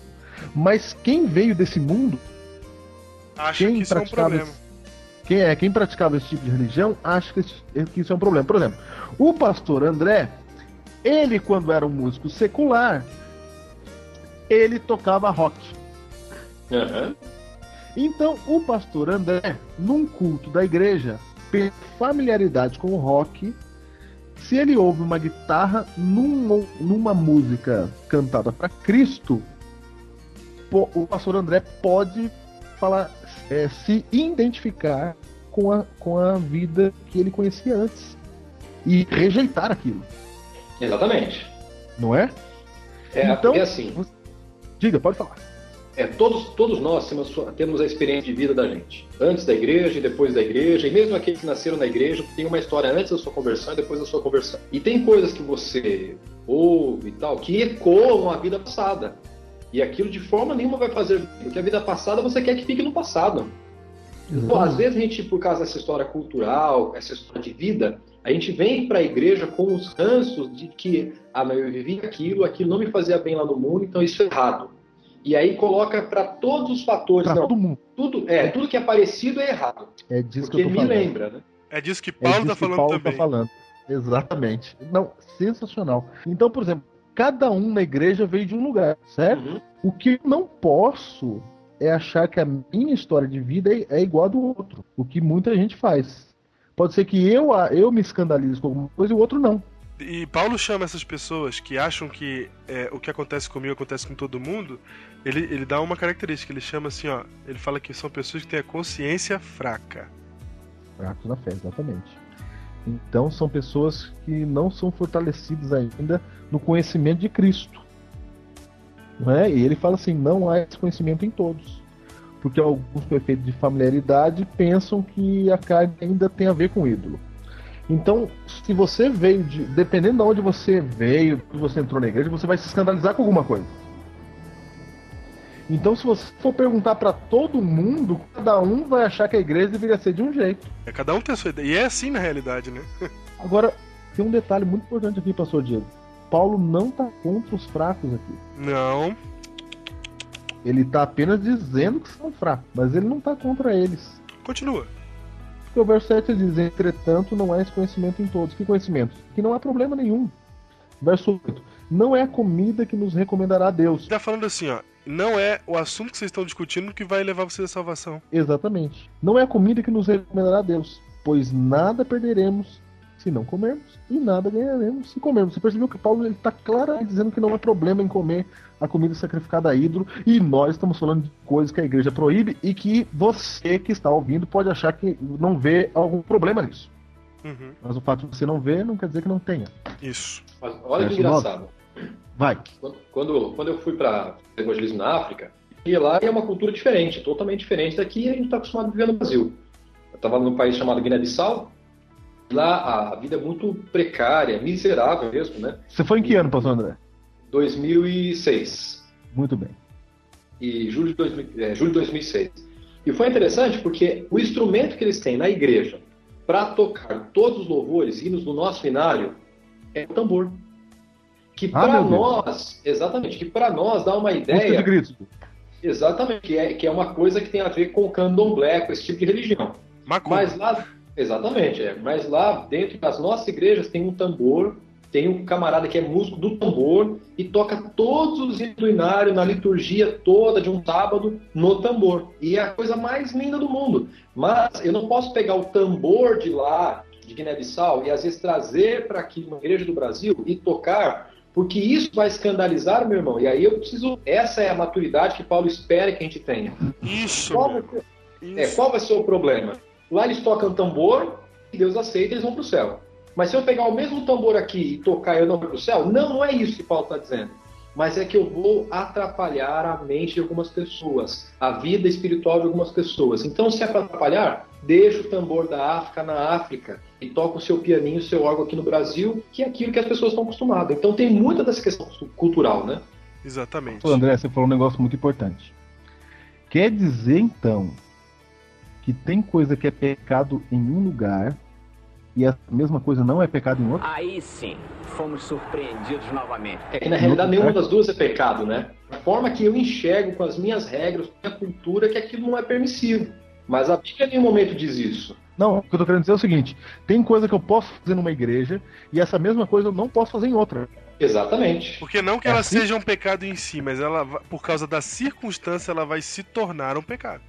Mas quem veio desse mundo, Acha quem que isso é um praticava, problema. esse- quem, é, quem praticava esse tipo de religião, acha que, esse- que isso é um problema. Por exemplo, o pastor André, ele, quando era um músico secular, ele tocava rock. Aham. Então, o pastor André, num culto da igreja, pela familiaridade com o rock, se ele ouve uma guitarra num- numa música cantada para Cristo, o pastor André pode falar, é, se identificar com a, com a vida que ele conhecia antes e rejeitar aquilo, Exatamente. não é? É, Então- porque assim, Diga, pode falar. é, todos, todos nós temos, temos a experiência de vida da gente. Antes da igreja e depois da igreja, e mesmo aqueles que nasceram na igreja, tem uma história antes da sua conversão e depois da sua conversão. E tem coisas que você ouve e tal, que ecoam a vida passada. E aquilo de forma nenhuma vai fazer, porque a vida passada você quer que fique no passado. Então, às vezes a gente, por causa dessa história cultural, essa história de vida, a gente vem para a igreja com os ranços de que, ah, mas eu vivi aquilo, aquilo não me fazia bem lá no mundo, então isso é errado. E aí coloca para todos os fatores, Para não, todo mundo. tudo, é, tudo que é parecido é errado, É disso porque que eu tô me falando. lembra, né? É disso que É Paulo disso tá que falando Paulo também. tá falando. Exatamente. Não, sensacional. Então, por exemplo, cada um na igreja veio de um lugar, certo? Uhum. O que eu não posso é achar que a minha história de vida é, é igual a do outro. O que muita gente faz. Pode ser que eu, a- eu me escandalize com alguma coisa e o outro não. E Paulo chama essas pessoas que acham que é, o que acontece comigo acontece com todo mundo. Ele, ele dá uma característica, ele chama assim, ó. Ele fala que são pessoas que têm a consciência fraca. Fracos na fé, exatamente. Então são pessoas que não são fortalecidas ainda no conhecimento de Cristo. Não é? E ele fala assim: não há esse conhecimento em todos. Porque alguns, por efeito de familiaridade, pensam que a carne ainda tem a ver com o ídolo. Então, se você veio de. Dependendo de onde você veio, que você entrou na igreja, você vai se escandalizar com alguma coisa. Então, se você for perguntar para todo mundo, cada um vai achar que a igreja deveria ser de um jeito. É, cada um tem a sua ideia. E é assim na realidade, né? Agora, tem um detalhe muito importante aqui, pastor Diego. Paulo não tá contra os fracos aqui. Não. Ele tá apenas dizendo que são fracos, mas ele não tá contra eles. Continua. Porque o verso 7 diz: Entretanto, não há esse conhecimento em todos. Que conhecimento? Que não há problema nenhum. Verso 8: Não é a comida que nos recomendará a Deus. Ele tá falando assim, ó. Não é o assunto que vocês estão discutindo que vai levar vocês à salvação. Exatamente. Não é a comida que nos recomendará a Deus, pois nada perderemos se não comermos, e nada ganharemos se comermos. Você percebeu que Paulo está claramente dizendo que não há problema em comer a comida sacrificada a ídolo, e nós estamos falando de coisas que a igreja proíbe e que você que está ouvindo pode achar que não vê algum problema nisso. Uhum. Mas o fato de você não ver não quer dizer que não tenha. Isso. Mas olha que Verso engraçado. Vai. Quando, quando, quando eu fui para evangelismo na África, e lá é uma cultura diferente, totalmente diferente daqui a gente está acostumado a viver no Brasil. Eu estava num país chamado Guiné-Bissau, lá a vida é muito precária, miserável mesmo, né? Você foi em que ano, pastor André? 2006. Muito bem. e julho de, 2000, é, julho de 2006. E foi interessante porque o instrumento que eles têm na igreja para tocar todos os louvores, hinos do nosso binário, é o tambor. Que Ah, para nós, exatamente, que para nós dá uma ideia, exatamente, que é, que é uma coisa que tem a ver com candomblé, com esse tipo de religião. Macumba. Mas lá, exatamente, é. Mas lá dentro das nossas igrejas tem um tambor, tem um camarada que é músico do tambor e toca todos os inário na liturgia toda de um sábado no tambor. E é a coisa mais linda do mundo. Mas eu não posso pegar o tambor de lá, de Guiné-Bissau, e às vezes trazer para aqui uma igreja do Brasil e tocar, porque isso vai escandalizar, meu irmão. E aí eu preciso. Essa é a maturidade que Paulo espera que a gente tenha. Isso, Qual vai ser- é, Isso. qual vai ser o problema? Lá eles tocam tambor, e Deus aceita, eles vão para o céu. Mas se eu pegar o mesmo tambor aqui e tocar e eu não vou para o céu, não, não é isso que Paulo está dizendo. Mas é que eu vou atrapalhar a mente de algumas pessoas, a vida espiritual de algumas pessoas. Então, se é para atrapalhar, deixa o tambor da África na África e toca o seu pianinho, o seu órgão aqui no Brasil, que é aquilo que as pessoas estão acostumadas. Então, tem muita dessa questão cultural, né? Exatamente. André, você falou um negócio muito importante. Quer dizer, então, que tem coisa que é pecado em um lugar e a mesma coisa não é pecado em outro? Aí sim, fomos surpreendidos novamente. É que na realidade nenhuma das duas é pecado, né? A forma que eu enxergo com as minhas regras, com a minha cultura, que aquilo não é permissivo. Mas a Bíblia em nenhum momento diz isso. Não, o que eu tô querendo dizer é o seguinte: tem coisa que eu posso fazer numa igreja e essa mesma coisa eu não posso fazer em outra. Exatamente. Porque não que É ela assim? seja um pecado em si, mas ela, por causa da circunstância, ela vai se tornar um pecado.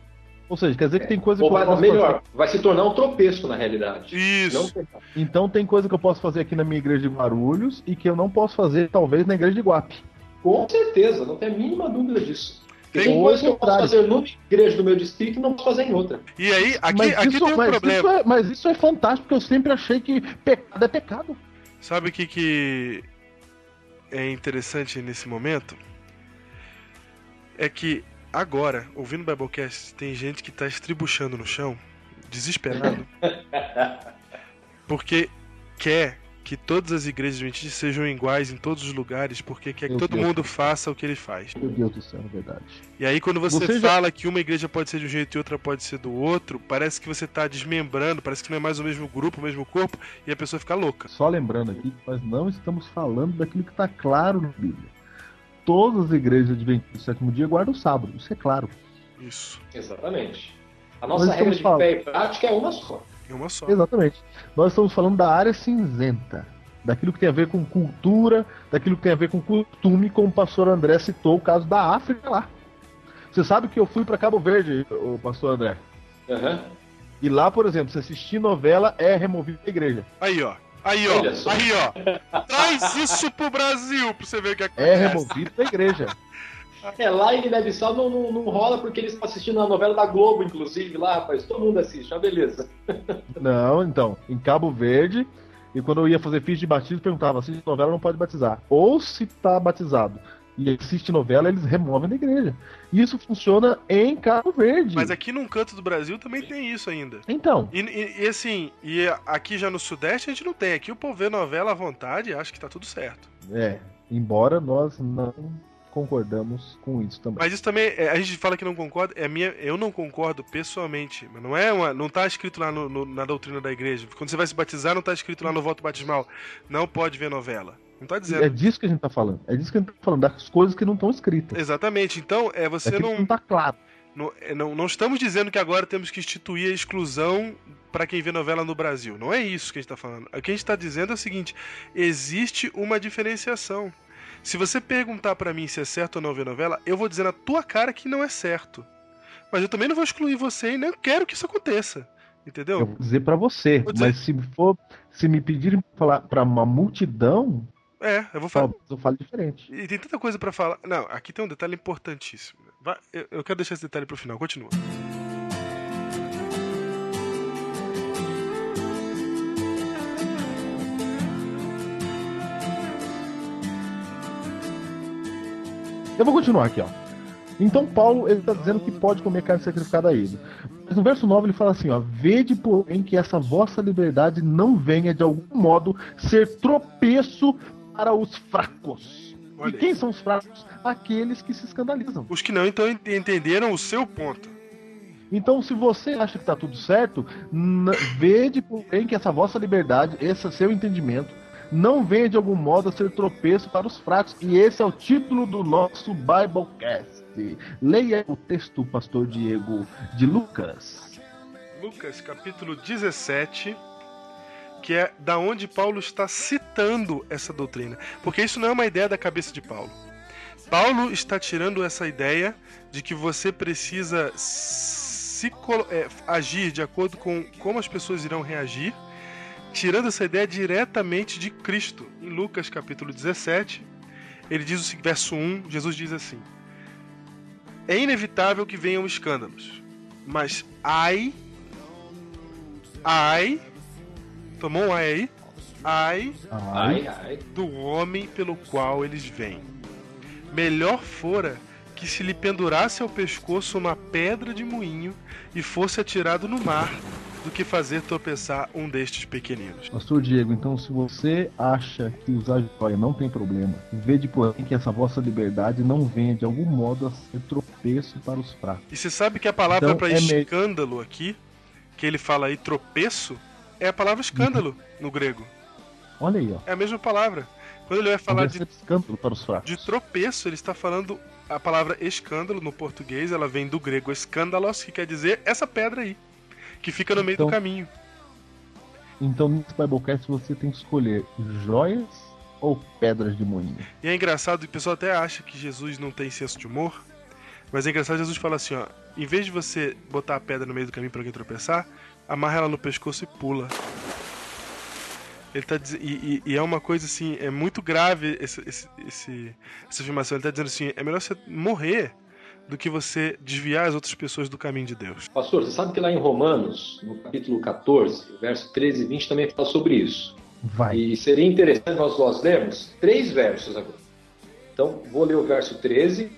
Ou seja, quer dizer que tem coisa Ou que eu vai, posso melhor, vai se tornar um tropeço na realidade. Isso. fazer. Então tem coisa que eu posso fazer aqui na minha igreja de Guarulhos e que eu não posso fazer, talvez, na igreja de Guape. Com certeza, não tem a mínima dúvida disso. Tem tem coisa que eu posso fazer numa igreja do meu distrito e não posso fazer em outra. E aí, aqui, mas, aqui isso, tem um mas problema. isso é, mas isso é fantástico, porque eu sempre achei que pecado é pecado. Sabe o que, que é interessante nesse momento? É que agora, ouvindo o Biblecast, tem gente que tá estribuchando no chão, desesperado, porque quer que todas as igrejas adventistas sejam iguais em todos os lugares, porque quer que Meu todo Deus. mundo faça o que ele faz. Meu Deus do céu, é verdade. E aí, quando você, Você já- fala que uma igreja pode ser de um jeito e outra pode ser do outro, parece que você tá desmembrando, parece que não é mais o mesmo grupo, o mesmo corpo, e a pessoa fica louca. Só lembrando aqui que nós não estamos falando daquilo que está claro na Bíblia. Todas as igrejas adventistas do sétimo dia guardam o sábado, isso é claro. Isso. Exatamente. A nossa regra de falando- fé e prática é uma só. É uma só. Exatamente. Nós estamos falando da área cinzenta, daquilo que tem a ver com cultura, daquilo que tem a ver com costume, como o pastor André citou o caso da África lá. Você sabe que eu fui para Cabo Verde, o pastor André. Aham. E lá, por exemplo, se assistir novela é removido da igreja. Aí, ó. Aí, ó. Só. Aí, ó. Traz isso pro Brasil pra você ver o que É acontece. removido da igreja. É, lá em Guiné-Bissau não, não, não rola porque eles estão assistindo a novela da Globo, inclusive, lá, rapaz. Todo mundo assiste, ah, beleza. Não, então, em Cabo Verde, e quando eu ia fazer ficha de batismo, perguntava: assiste novela, não pode batizar. Ou se tá batizado e assiste novela, eles removem da igreja. Isso funciona em Cabo Verde. Mas aqui num canto do Brasil também tem isso ainda. Então, E, e- e assim, e aqui já no Sudeste a gente não tem. Aqui o povo vê novela à vontade e acha que tá tudo certo. é, embora nós não concordamos com isso também. Mas isso também, é, a gente fala que não concorda, é minha, eu não concordo pessoalmente, mas não é uma, não tá escrito lá no- no- na doutrina da igreja. Quando você vai se batizar, não tá escrito lá no voto batismal, não pode ver novela. Não tá dizendo. É disso que a gente tá falando. É disso que a gente tá falando, das coisas que não estão escritas. Exatamente. Então, é você que não, não tá claro. não, é, não não estamos dizendo que agora temos que instituir a exclusão para quem vê novela no Brasil. Não é isso que a gente tá falando. O que a gente tá dizendo é o seguinte: existe uma diferenciação. Se você perguntar para mim se é certo ou não ver novela, eu vou dizer na tua cara que não é certo. Mas eu também não vou excluir você e nem quero que isso aconteça. Entendeu? Eu vou dizer pra você, Vou dizer. mas se for, se me pedirem pra falar pra uma multidão, É, eu vou falar. eu falo diferente. E tem tanta coisa pra falar. Não, aqui tem um detalhe importantíssimo. Vai- eu, eu quero deixar esse detalhe pro final. Continua. Eu vou continuar aqui, ó. Então Paulo ele está dizendo que pode comer carne sacrificada a ele. Mas no verso 9 ele fala assim, ó: "Vede porém que essa vossa liberdade não venha de algum modo ser tropeço para os fracos." Olha e quem são os fracos? Aqueles que se escandalizam. Os que não então ent- entenderam o seu ponto. Então, se você acha que está tudo certo, vede porém que essa vossa liberdade, esse seu entendimento, não venha de algum modo a ser tropeço para os fracos. E esse é o título do nosso Biblecast. Leia o texto, pastor Diego, de Lucas. Lucas, capítulo 17, que é da onde Paulo está citando essa doutrina. Porque isso não é uma ideia da cabeça de Paulo. Paulo está tirando essa ideia de que você precisa se é, agir de acordo com como as pessoas irão reagir, tirando essa ideia diretamente de Cristo. Em Lucas capítulo 17, ele diz o verso 1, Jesus diz assim: É inevitável que venham escândalos, mas ai ai tomou um ai aí? Ai Ai, ai. do homem pelo qual eles vêm. Melhor fora que se lhe pendurasse ao pescoço uma pedra de moinho e fosse atirado no mar, do que fazer tropeçar um destes pequeninos. Pastor Diego, então se você acha que usar joia não tem problema, vede porém que essa vossa liberdade não venha de algum modo a ser tropeço para os fracos. E você sabe que a palavra Então, para é escândalo aqui, que ele fala aí tropeço, é a palavra escândalo no grego. Olha aí, ó. É a mesma palavra. Quando ele vai falar de escândalo para os fracos. De tropeço, ele está falando a palavra escândalo no português, ela vem do grego escândalos, que quer dizer essa pedra aí, que fica no meio Então- do caminho. Então nesse Biblecast você tem que escolher joias ou pedras de moinho. E é engraçado, o pessoal até acha que Jesus não tem senso de humor, mas é engraçado, Jesus fala assim, ó, em vez de você botar a pedra no meio do caminho para alguém tropeçar, amarra ela no pescoço e pula. Ele tá diz... e, e- e é uma coisa assim, é muito grave esse, esse- esse- essa afirmação. Ele tá dizendo assim, é melhor você morrer do que você desviar as outras pessoas do caminho de Deus. Pastor, você sabe que lá em Romanos, no capítulo 14, verso 13 e 20, também fala sobre isso. Vai. E seria interessante nós, nós lermos três versos agora. Então, vou ler o verso 13,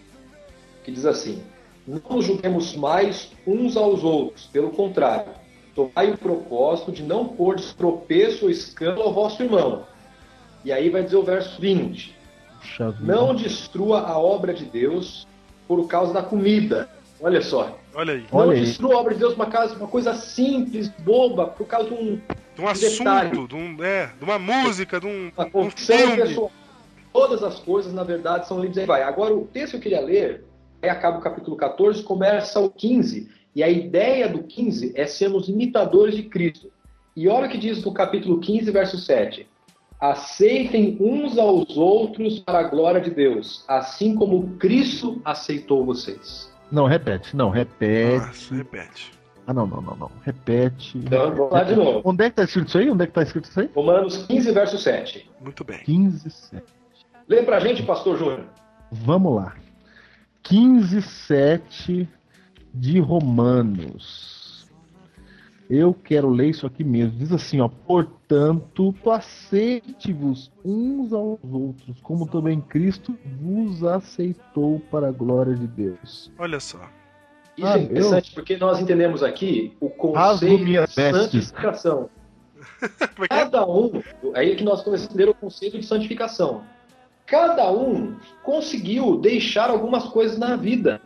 que diz assim: Não nos julguemos mais uns aos outros, pelo contrário, tomai o propósito de não pôr de tropeço ou escândalo ao vosso irmão. E aí vai dizer o verso 20: Puxa vida. Não destrua a obra de Deus por causa da comida. Olha só. Olha aí, Olha não aí. destrua a obra de Deus por causa uma coisa simples, boba, por causa de um, de um detalhe. assunto, de, um, é, de uma música, de um, uma um filme. pessoal. Todas as coisas, na verdade, são livres. Aí vai. Agora, o texto que eu queria ler, aí acaba o capítulo 14, começa o 15. E a ideia do 15 é sermos imitadores de Cristo. E olha o que diz no capítulo 15, verso 7. Aceitem uns aos outros para a glória de Deus, assim como Cristo aceitou vocês. Não, repete. Não, repete. Nossa, repete. Ah, não, não, não, não. Repete. Então, vamos lá de novo. Onde é que tá escrito isso aí? Onde é que tá escrito isso aí? Romanos 15, verso 7. Muito bem. 15, 7. Lê pra gente, pastor Júnior. Vamos lá. 15, 7 de Romanos. Eu quero ler isso aqui mesmo. Diz assim, ó. Portanto, aceite-vos uns aos outros, como também Cristo vos aceitou para a glória de Deus. Olha só. Isso Ah, é interessante porque nós entendemos aqui o conceito de vestes. santificação. É é? Cada um, aí é que nós começamos a entender o conceito de santificação. Cada um conseguiu deixar algumas coisas na vida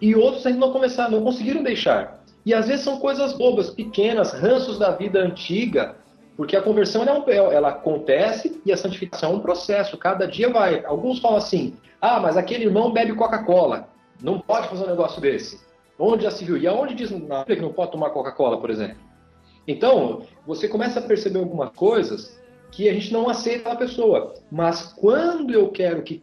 e outros ainda não começaram, não conseguiram deixar. E às vezes são coisas bobas, pequenas, ranços da vida antiga, porque a conversão ela, é um- ela acontece e a santificação é um processo. Cada dia vai. Alguns falam assim: ah, mas aquele irmão bebe Coca-Cola, não pode fazer um negócio desse. Onde já se viu? E aonde diz na Bíblia que não pode tomar Coca-Cola, por exemplo? Então, você começa a perceber algumas coisas que a gente não aceita a pessoa. Mas quando eu quero que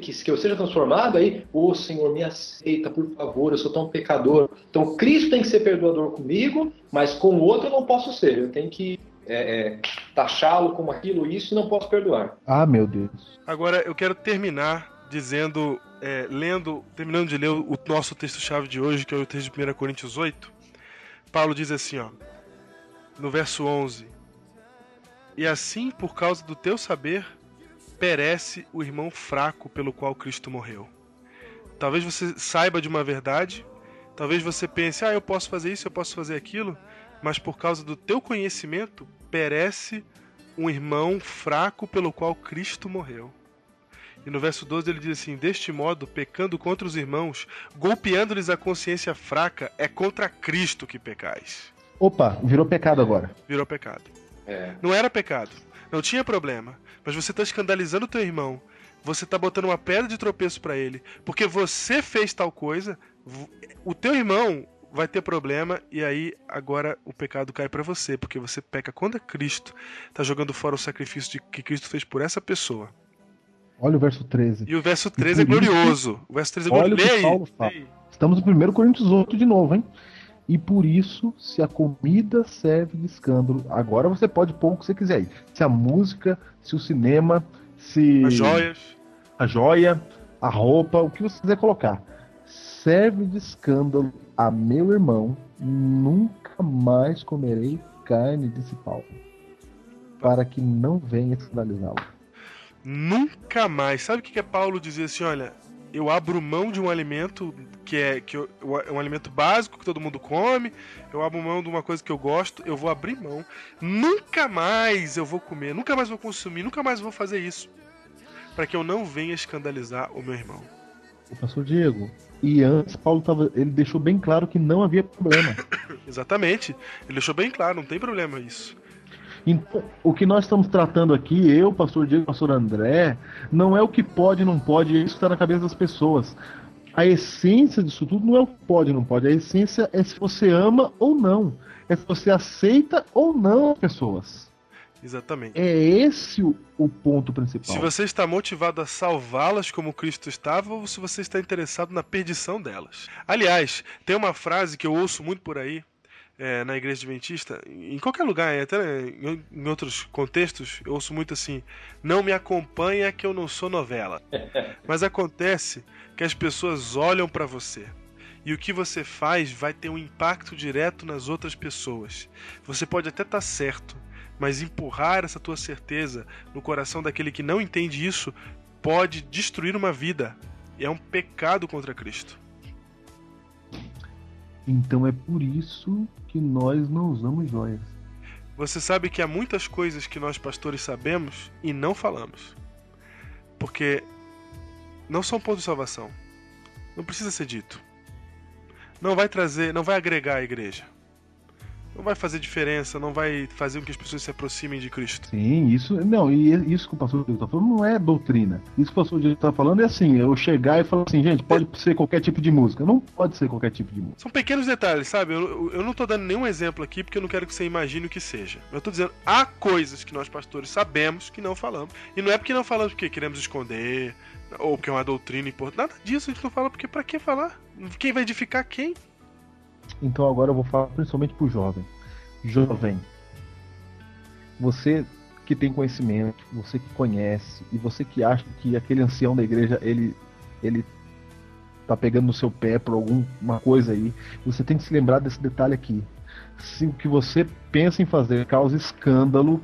que, que eu seja transformado, aí, ô Senhor, me aceita, por favor, eu sou tão pecador. Então Cristo tem que ser perdoador comigo, mas com o outro eu não posso ser. Eu tenho que é, é, taxá-lo como aquilo, isso, e não posso perdoar. Ah, meu Deus. Agora eu quero terminar dizendo, é, lendo, terminando de ler o nosso texto-chave de hoje, que é o texto de 1 Coríntios 8. Paulo diz assim, ó, no verso 11: E assim, por causa do teu saber, perece o irmão fraco pelo qual Cristo morreu. Talvez você saiba de uma verdade, talvez você pense, ah, eu posso fazer isso, eu posso fazer aquilo, mas por causa do teu conhecimento, perece um irmão fraco pelo qual Cristo morreu. E no verso 12 ele diz assim: Deste modo, pecando contra os irmãos, golpeando-lhes a consciência fraca, é contra Cristo que pecais. Opa, virou pecado agora. Virou pecado. É. Não era pecado. Não tinha problema. Mas você está escandalizando o teu irmão. Você está botando uma pedra de tropeço para ele. Porque você fez tal coisa. O teu irmão vai ter problema e aí agora o pecado cai para você, porque você peca contra Cristo, tá jogando fora o sacrifício de, que Cristo fez por essa pessoa. Olha o verso 13. E o verso 13 é glorioso. O verso 13 é glorioso. Olha o que Paulo fala. Estamos no 1 Coríntios 8 de novo, hein? E por isso, se a comida serve de escândalo, agora você pode pôr o que você quiser aí. Se a música, se o cinema, se. As joias. A joia, a roupa, o que você quiser colocar. Serve de escândalo a meu irmão, nunca mais comerei carne, disse Paulo, para que não venha escandalizá-lo. Nunca mais. Sabe o que é Paulo dizer assim? Olha, eu abro mão de um alimento que é que eu, é um alimento básico que todo mundo come, eu abro mão de uma coisa que eu gosto, eu vou abrir mão. Nunca mais eu vou comer, nunca mais vou consumir, nunca mais vou fazer isso. Para que eu não venha escandalizar o meu irmão. O pastor Diego, e antes Paulo tava, ele deixou bem claro que não havia problema. Exatamente. Ele deixou bem claro, não tem problema isso. Então, o que nós estamos tratando aqui, eu, pastor Diego, pastor André, não é o que pode e não pode, isso está na cabeça das pessoas. A essência disso tudo não é o que pode e não pode, a essência é se você ama ou não, é se você aceita ou não as pessoas. Exatamente. É esse o, o, ponto principal. Se você está motivado a salvá-las como Cristo estava, ou se você está interessado na perdição delas. Aliás, tem uma frase que eu ouço muito por aí, é, na igreja adventista, em qualquer lugar, até em, em, outros contextos, eu ouço muito assim: não me acompanha que eu não sou novela. Mas acontece que as pessoas olham para você. E o que você faz vai ter um impacto direto nas outras pessoas. Você pode até estar tá certo, mas empurrar essa tua certeza no coração daquele que não entende isso pode destruir uma vida. É um pecado contra Cristo. Então é por isso que nós não usamos joias. Você sabe que há muitas coisas que nós pastores sabemos e não falamos. Porque não são ponto de salvação. Não precisa ser dito. Não vai trazer, não vai agregar a igreja não vai fazer diferença, não vai fazer com que as pessoas se aproximem de Cristo. Sim, isso não, e isso que o pastor está falando não é doutrina. Isso que o pastor está falando é assim, eu chegar e falar assim, gente, pode ser qualquer tipo de música. Não pode ser qualquer tipo de música. São pequenos detalhes, sabe? Eu, eu não estou dando nenhum exemplo aqui porque eu não quero que você imagine o que seja. Eu estou dizendo, há coisas que nós pastores sabemos que não falamos. E não é porque não falamos porque queremos esconder, ou porque é uma doutrina importante. Nada disso a gente não fala porque para que falar? Quem vai edificar quem? Então agora eu vou falar principalmente pro jovem. Jovem, você que tem conhecimento, você que conhece e você que acha que aquele ancião da igreja ele ele tá pegando no seu pé por alguma coisa aí, você tem que se lembrar desse detalhe aqui. Se o que você pensa em fazer causa escândalo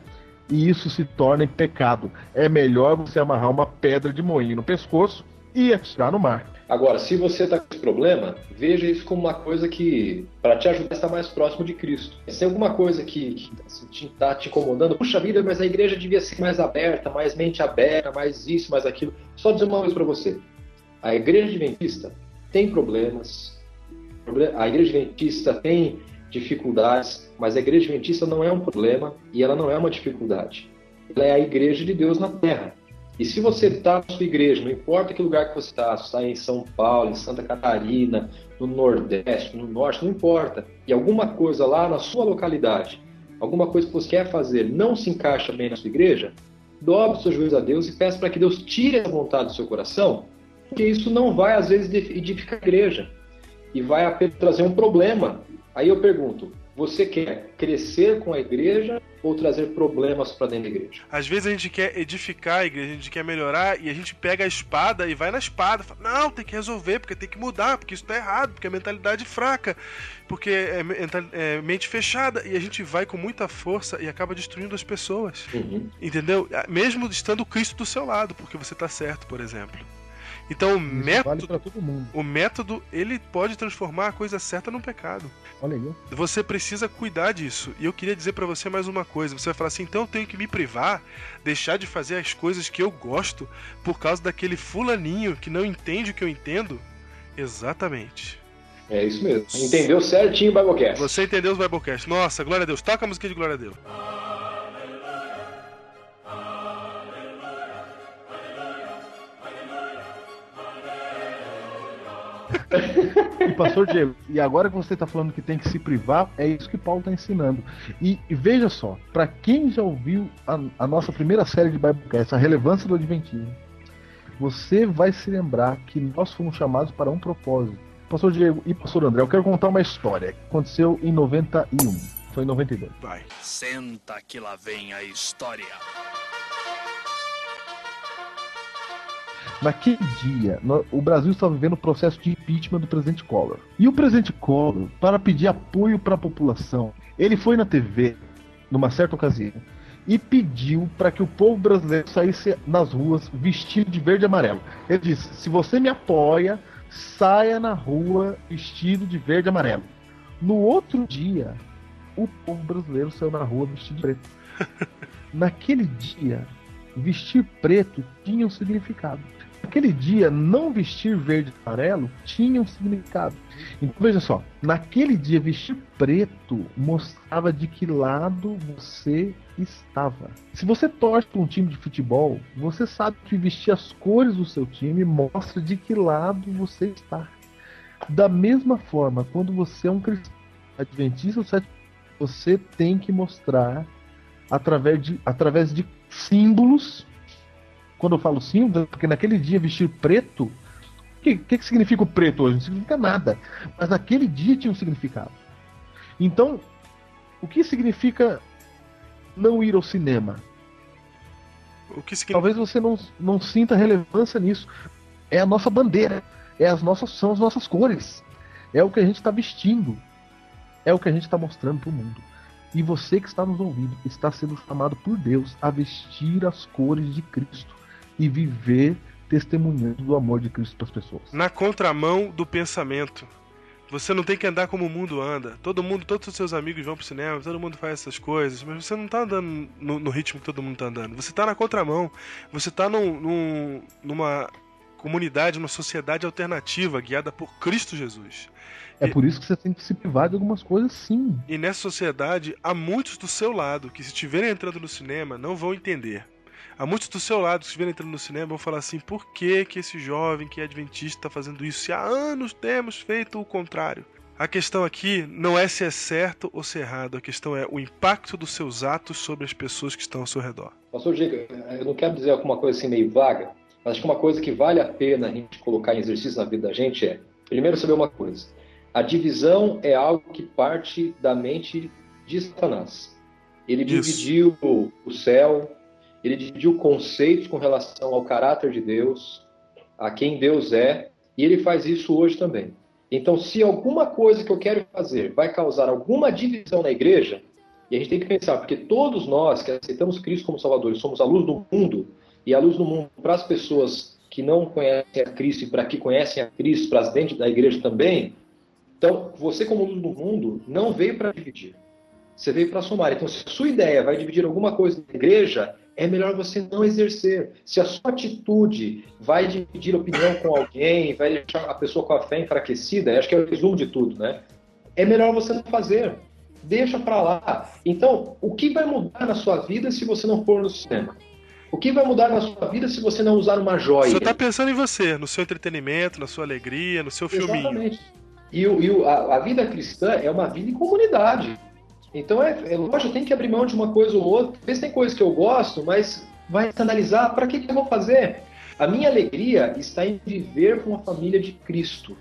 e isso se torna pecado, é melhor você amarrar uma pedra de moinho no pescoço e atirar no mar. Agora, se você está com esse problema, veja isso como uma coisa que, para te ajudar, está mais próximo de Cristo. Se tem alguma coisa que está assim, te, tá te incomodando, puxa vida, mas a igreja devia ser mais aberta, mais mente aberta, mais isso, mais aquilo. Só dizer uma coisa para você: a igreja adventista tem problemas, a igreja adventista tem dificuldades, mas a igreja adventista não é um problema e ela não é uma dificuldade. Ela é a igreja de Deus na terra. E se você está na sua igreja, não importa que lugar que você está, se está em São Paulo, em Santa Catarina, no Nordeste, no Norte, não importa. E alguma coisa lá na sua localidade, alguma coisa que você quer fazer não se encaixa bem na sua igreja, dobre seus joelhos a Deus e peça para que Deus tire a vontade do seu coração, porque isso não vai, às vezes, edificar a igreja e vai trazer um problema. Aí eu pergunto: você quer crescer com a igreja ou trazer problemas para dentro da igreja? Às vezes a gente quer edificar a igreja, a gente quer melhorar e a gente pega a espada e vai na espada. Fala, não, tem que resolver, porque tem que mudar, porque isso tá errado, porque é mentalidade fraca, porque é, é mente fechada. E a gente vai com muita força e acaba destruindo as pessoas. Uhum. Entendeu? Mesmo estando Cristo do seu lado, porque você tá certo, por exemplo. Então o Isso método, vale o método, ele pode transformar a coisa certa num pecado. Olha aí. Você precisa cuidar disso. E eu queria dizer para você mais uma coisa. Você vai falar assim, então eu tenho que me privar, deixar de fazer as coisas que eu gosto por causa daquele fulaninho que não entende o que eu entendo? Exatamente. É isso mesmo. Entendeu certinho o Biblecast. Você entendeu os Biblecast. Nossa, glória a Deus. Toca a música de glória a Deus. E pastor Diego, e agora que você está falando que tem que se privar, é isso que Paulo está ensinando. E, e, veja só, para quem já ouviu a, a, nossa primeira série de Biblecast, a relevância do Adventismo, você vai se lembrar que nós fomos chamados para um propósito. Pastor Diego e pastor André, eu quero contar uma história que aconteceu em 91. Foi em 92. Vai. Senta que lá vem a história. Naquele dia, o Brasil estava vivendo o processo de impeachment do presidente Collor. E o presidente Collor, para pedir apoio para a população, ele foi na TV, numa certa ocasião, e pediu para que o povo brasileiro saísse nas ruas vestido de verde e amarelo. Ele disse: se você me apoia, saia na rua vestido de verde e amarelo. No outro dia, o povo brasileiro saiu na rua vestido de preto. Naquele dia, vestir preto tinha um significado. Naquele dia, não vestir verde e amarelo tinha um significado. Então veja só, naquele dia vestir preto mostrava de que lado você estava. Se você torce para um time de futebol, você sabe que vestir as cores do seu time mostra de que lado você está. Da mesma forma, quando você é um cristão adventista, você tem que mostrar através de, através de símbolos quando eu falo símbolo, porque naquele dia vestir preto, o que, que, que significa o preto hoje? Não significa nada. Mas naquele dia tinha um significado. Então, o que significa não ir ao cinema? Significa... Talvez você não, não sinta relevância nisso. É a nossa bandeira. É as nossas, são as nossas cores. É o que a gente está vestindo. É o que a gente está mostrando para o mundo. E você que está nos ouvindo está sendo chamado por Deus a vestir as cores de Cristo e viver testemunhando do amor de Cristo para as pessoas. Na contramão do pensamento. Você não tem que andar como o mundo anda. Todo mundo, todos os seus amigos vão pro cinema, todo mundo faz essas coisas, mas você não tá andando no, no ritmo que todo mundo tá andando. Você tá na contramão. Você tá num, num, numa comunidade, numa sociedade alternativa guiada por Cristo Jesus. É e, por isso que você tem que se privar de algumas coisas, sim. E nessa sociedade, há muitos do seu lado que, se estiverem entrando no cinema, não vão entender. Há muitos do seu lado que estiverem entrando no cinema vão falar assim: por que, que esse jovem que é adventista está fazendo isso se há anos temos feito o contrário? A questão aqui não é se é certo ou se é errado, a questão é o impacto dos seus atos sobre as pessoas que estão ao seu redor. Pastor Diego, eu não quero dizer alguma coisa assim meio vaga, acho que uma coisa que vale a pena a gente colocar em exercício na vida da gente é, primeiro, saber uma coisa: a divisão é algo que parte da mente de Satanás. Ele Isso. dividiu o céu, ele dividiu conceitos com relação ao caráter de Deus, a quem Deus é, e ele faz isso hoje também. Então, se alguma coisa que eu quero fazer vai causar alguma divisão na igreja, e a gente tem que pensar, porque todos nós que aceitamos Cristo como Salvador, somos a luz do mundo, e a luz do mundo para as pessoas que não conhecem a Cristo e para que conhecem a Cristo, para as dentro da igreja também. Então, você como luz do mundo não veio para dividir. Você veio para somar. Então, se a sua ideia vai dividir alguma coisa na igreja, é melhor você não exercer. Se a sua atitude vai dividir opinião com alguém, vai deixar a pessoa com a fé enfraquecida, acho que é o resumo de tudo, né? É melhor você não fazer. Deixa para lá. Então, o que vai mudar na sua vida se você não for no cinema? O que vai mudar na sua vida se você não usar uma joia? Você está pensando em você, no seu entretenimento, na sua alegria, no seu filminho. Exatamente. E, e a, a vida cristã é uma vida em comunidade. Então, é, é lógico, tem que abrir mão de uma coisa ou outra. Às vezes tem coisas que eu gosto, mas vai escandalizar. Para que, que eu vou fazer? A minha alegria está em viver com a família de Cristo.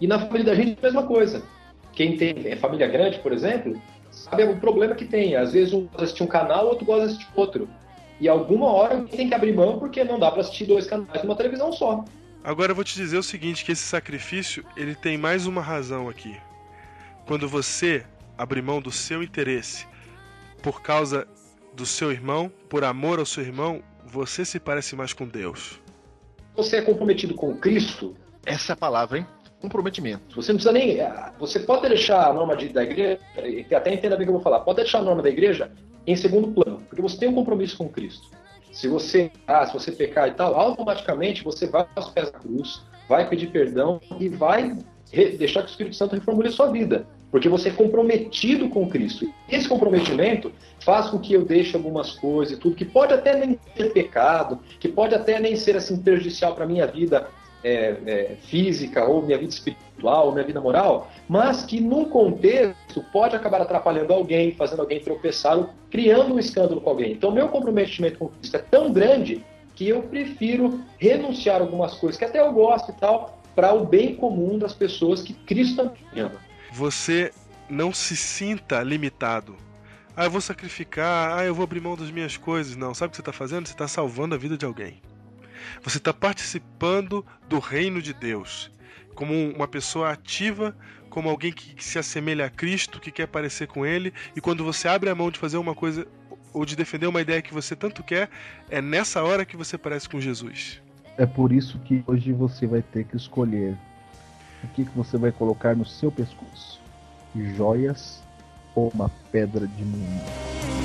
E na família da gente, a mesma coisa. Quem tem é família grande, por exemplo, sabe o problema que tem. Às vezes um gosta de assistir um canal, outro gosta de assistir outro. E alguma hora tem que abrir mão porque não dá para assistir dois canais numa televisão só. Agora eu vou te dizer o seguinte, que esse sacrifício, ele tem mais uma razão aqui. Quando você abrir mão do seu interesse por causa do seu irmão, por amor ao seu irmão, você se parece mais com Deus. Você é comprometido com Cristo, Essa é a palavra, hein? Comprometimento. Você não precisa nem. ah, Você pode deixar a norma de- da igreja, e até entenda bem o que eu vou falar, pode deixar a norma da igreja em segundo plano, porque você tem um compromisso com Cristo. Se você, ah, se você pecar e tal, automaticamente você vai aos pés da cruz, vai pedir perdão e vai deixar que o Espírito Santo reformule a sua vida. Porque você é comprometido com Cristo. Esse comprometimento faz com que eu deixe algumas coisas e tudo, que pode até nem ser pecado, que pode até nem ser assim prejudicial para minha vida é, é, física, ou minha vida espiritual, ou minha vida moral, mas que num contexto pode acabar atrapalhando alguém, fazendo alguém tropeçar, ou criando um escândalo com alguém. Então, meu comprometimento com Cristo é tão grande que eu prefiro renunciar algumas coisas que até eu gosto e tal, para o bem comum das pessoas que Cristo também ama. Você não se sinta limitado. Ah, eu vou sacrificar, ah, eu vou abrir mão das minhas coisas. Não, sabe o que você está fazendo? Você está salvando a vida de alguém. Você está participando do reino de Deus. Como uma pessoa ativa, como alguém que se assemelha a Cristo, que quer parecer com Ele. E quando você abre a mão de fazer uma coisa ou de defender uma ideia que você tanto quer, é nessa hora que você parece com Jesus. É por isso que hoje você vai ter que escolher o que, que você vai colocar no seu pescoço: joias ou uma pedra de mundo.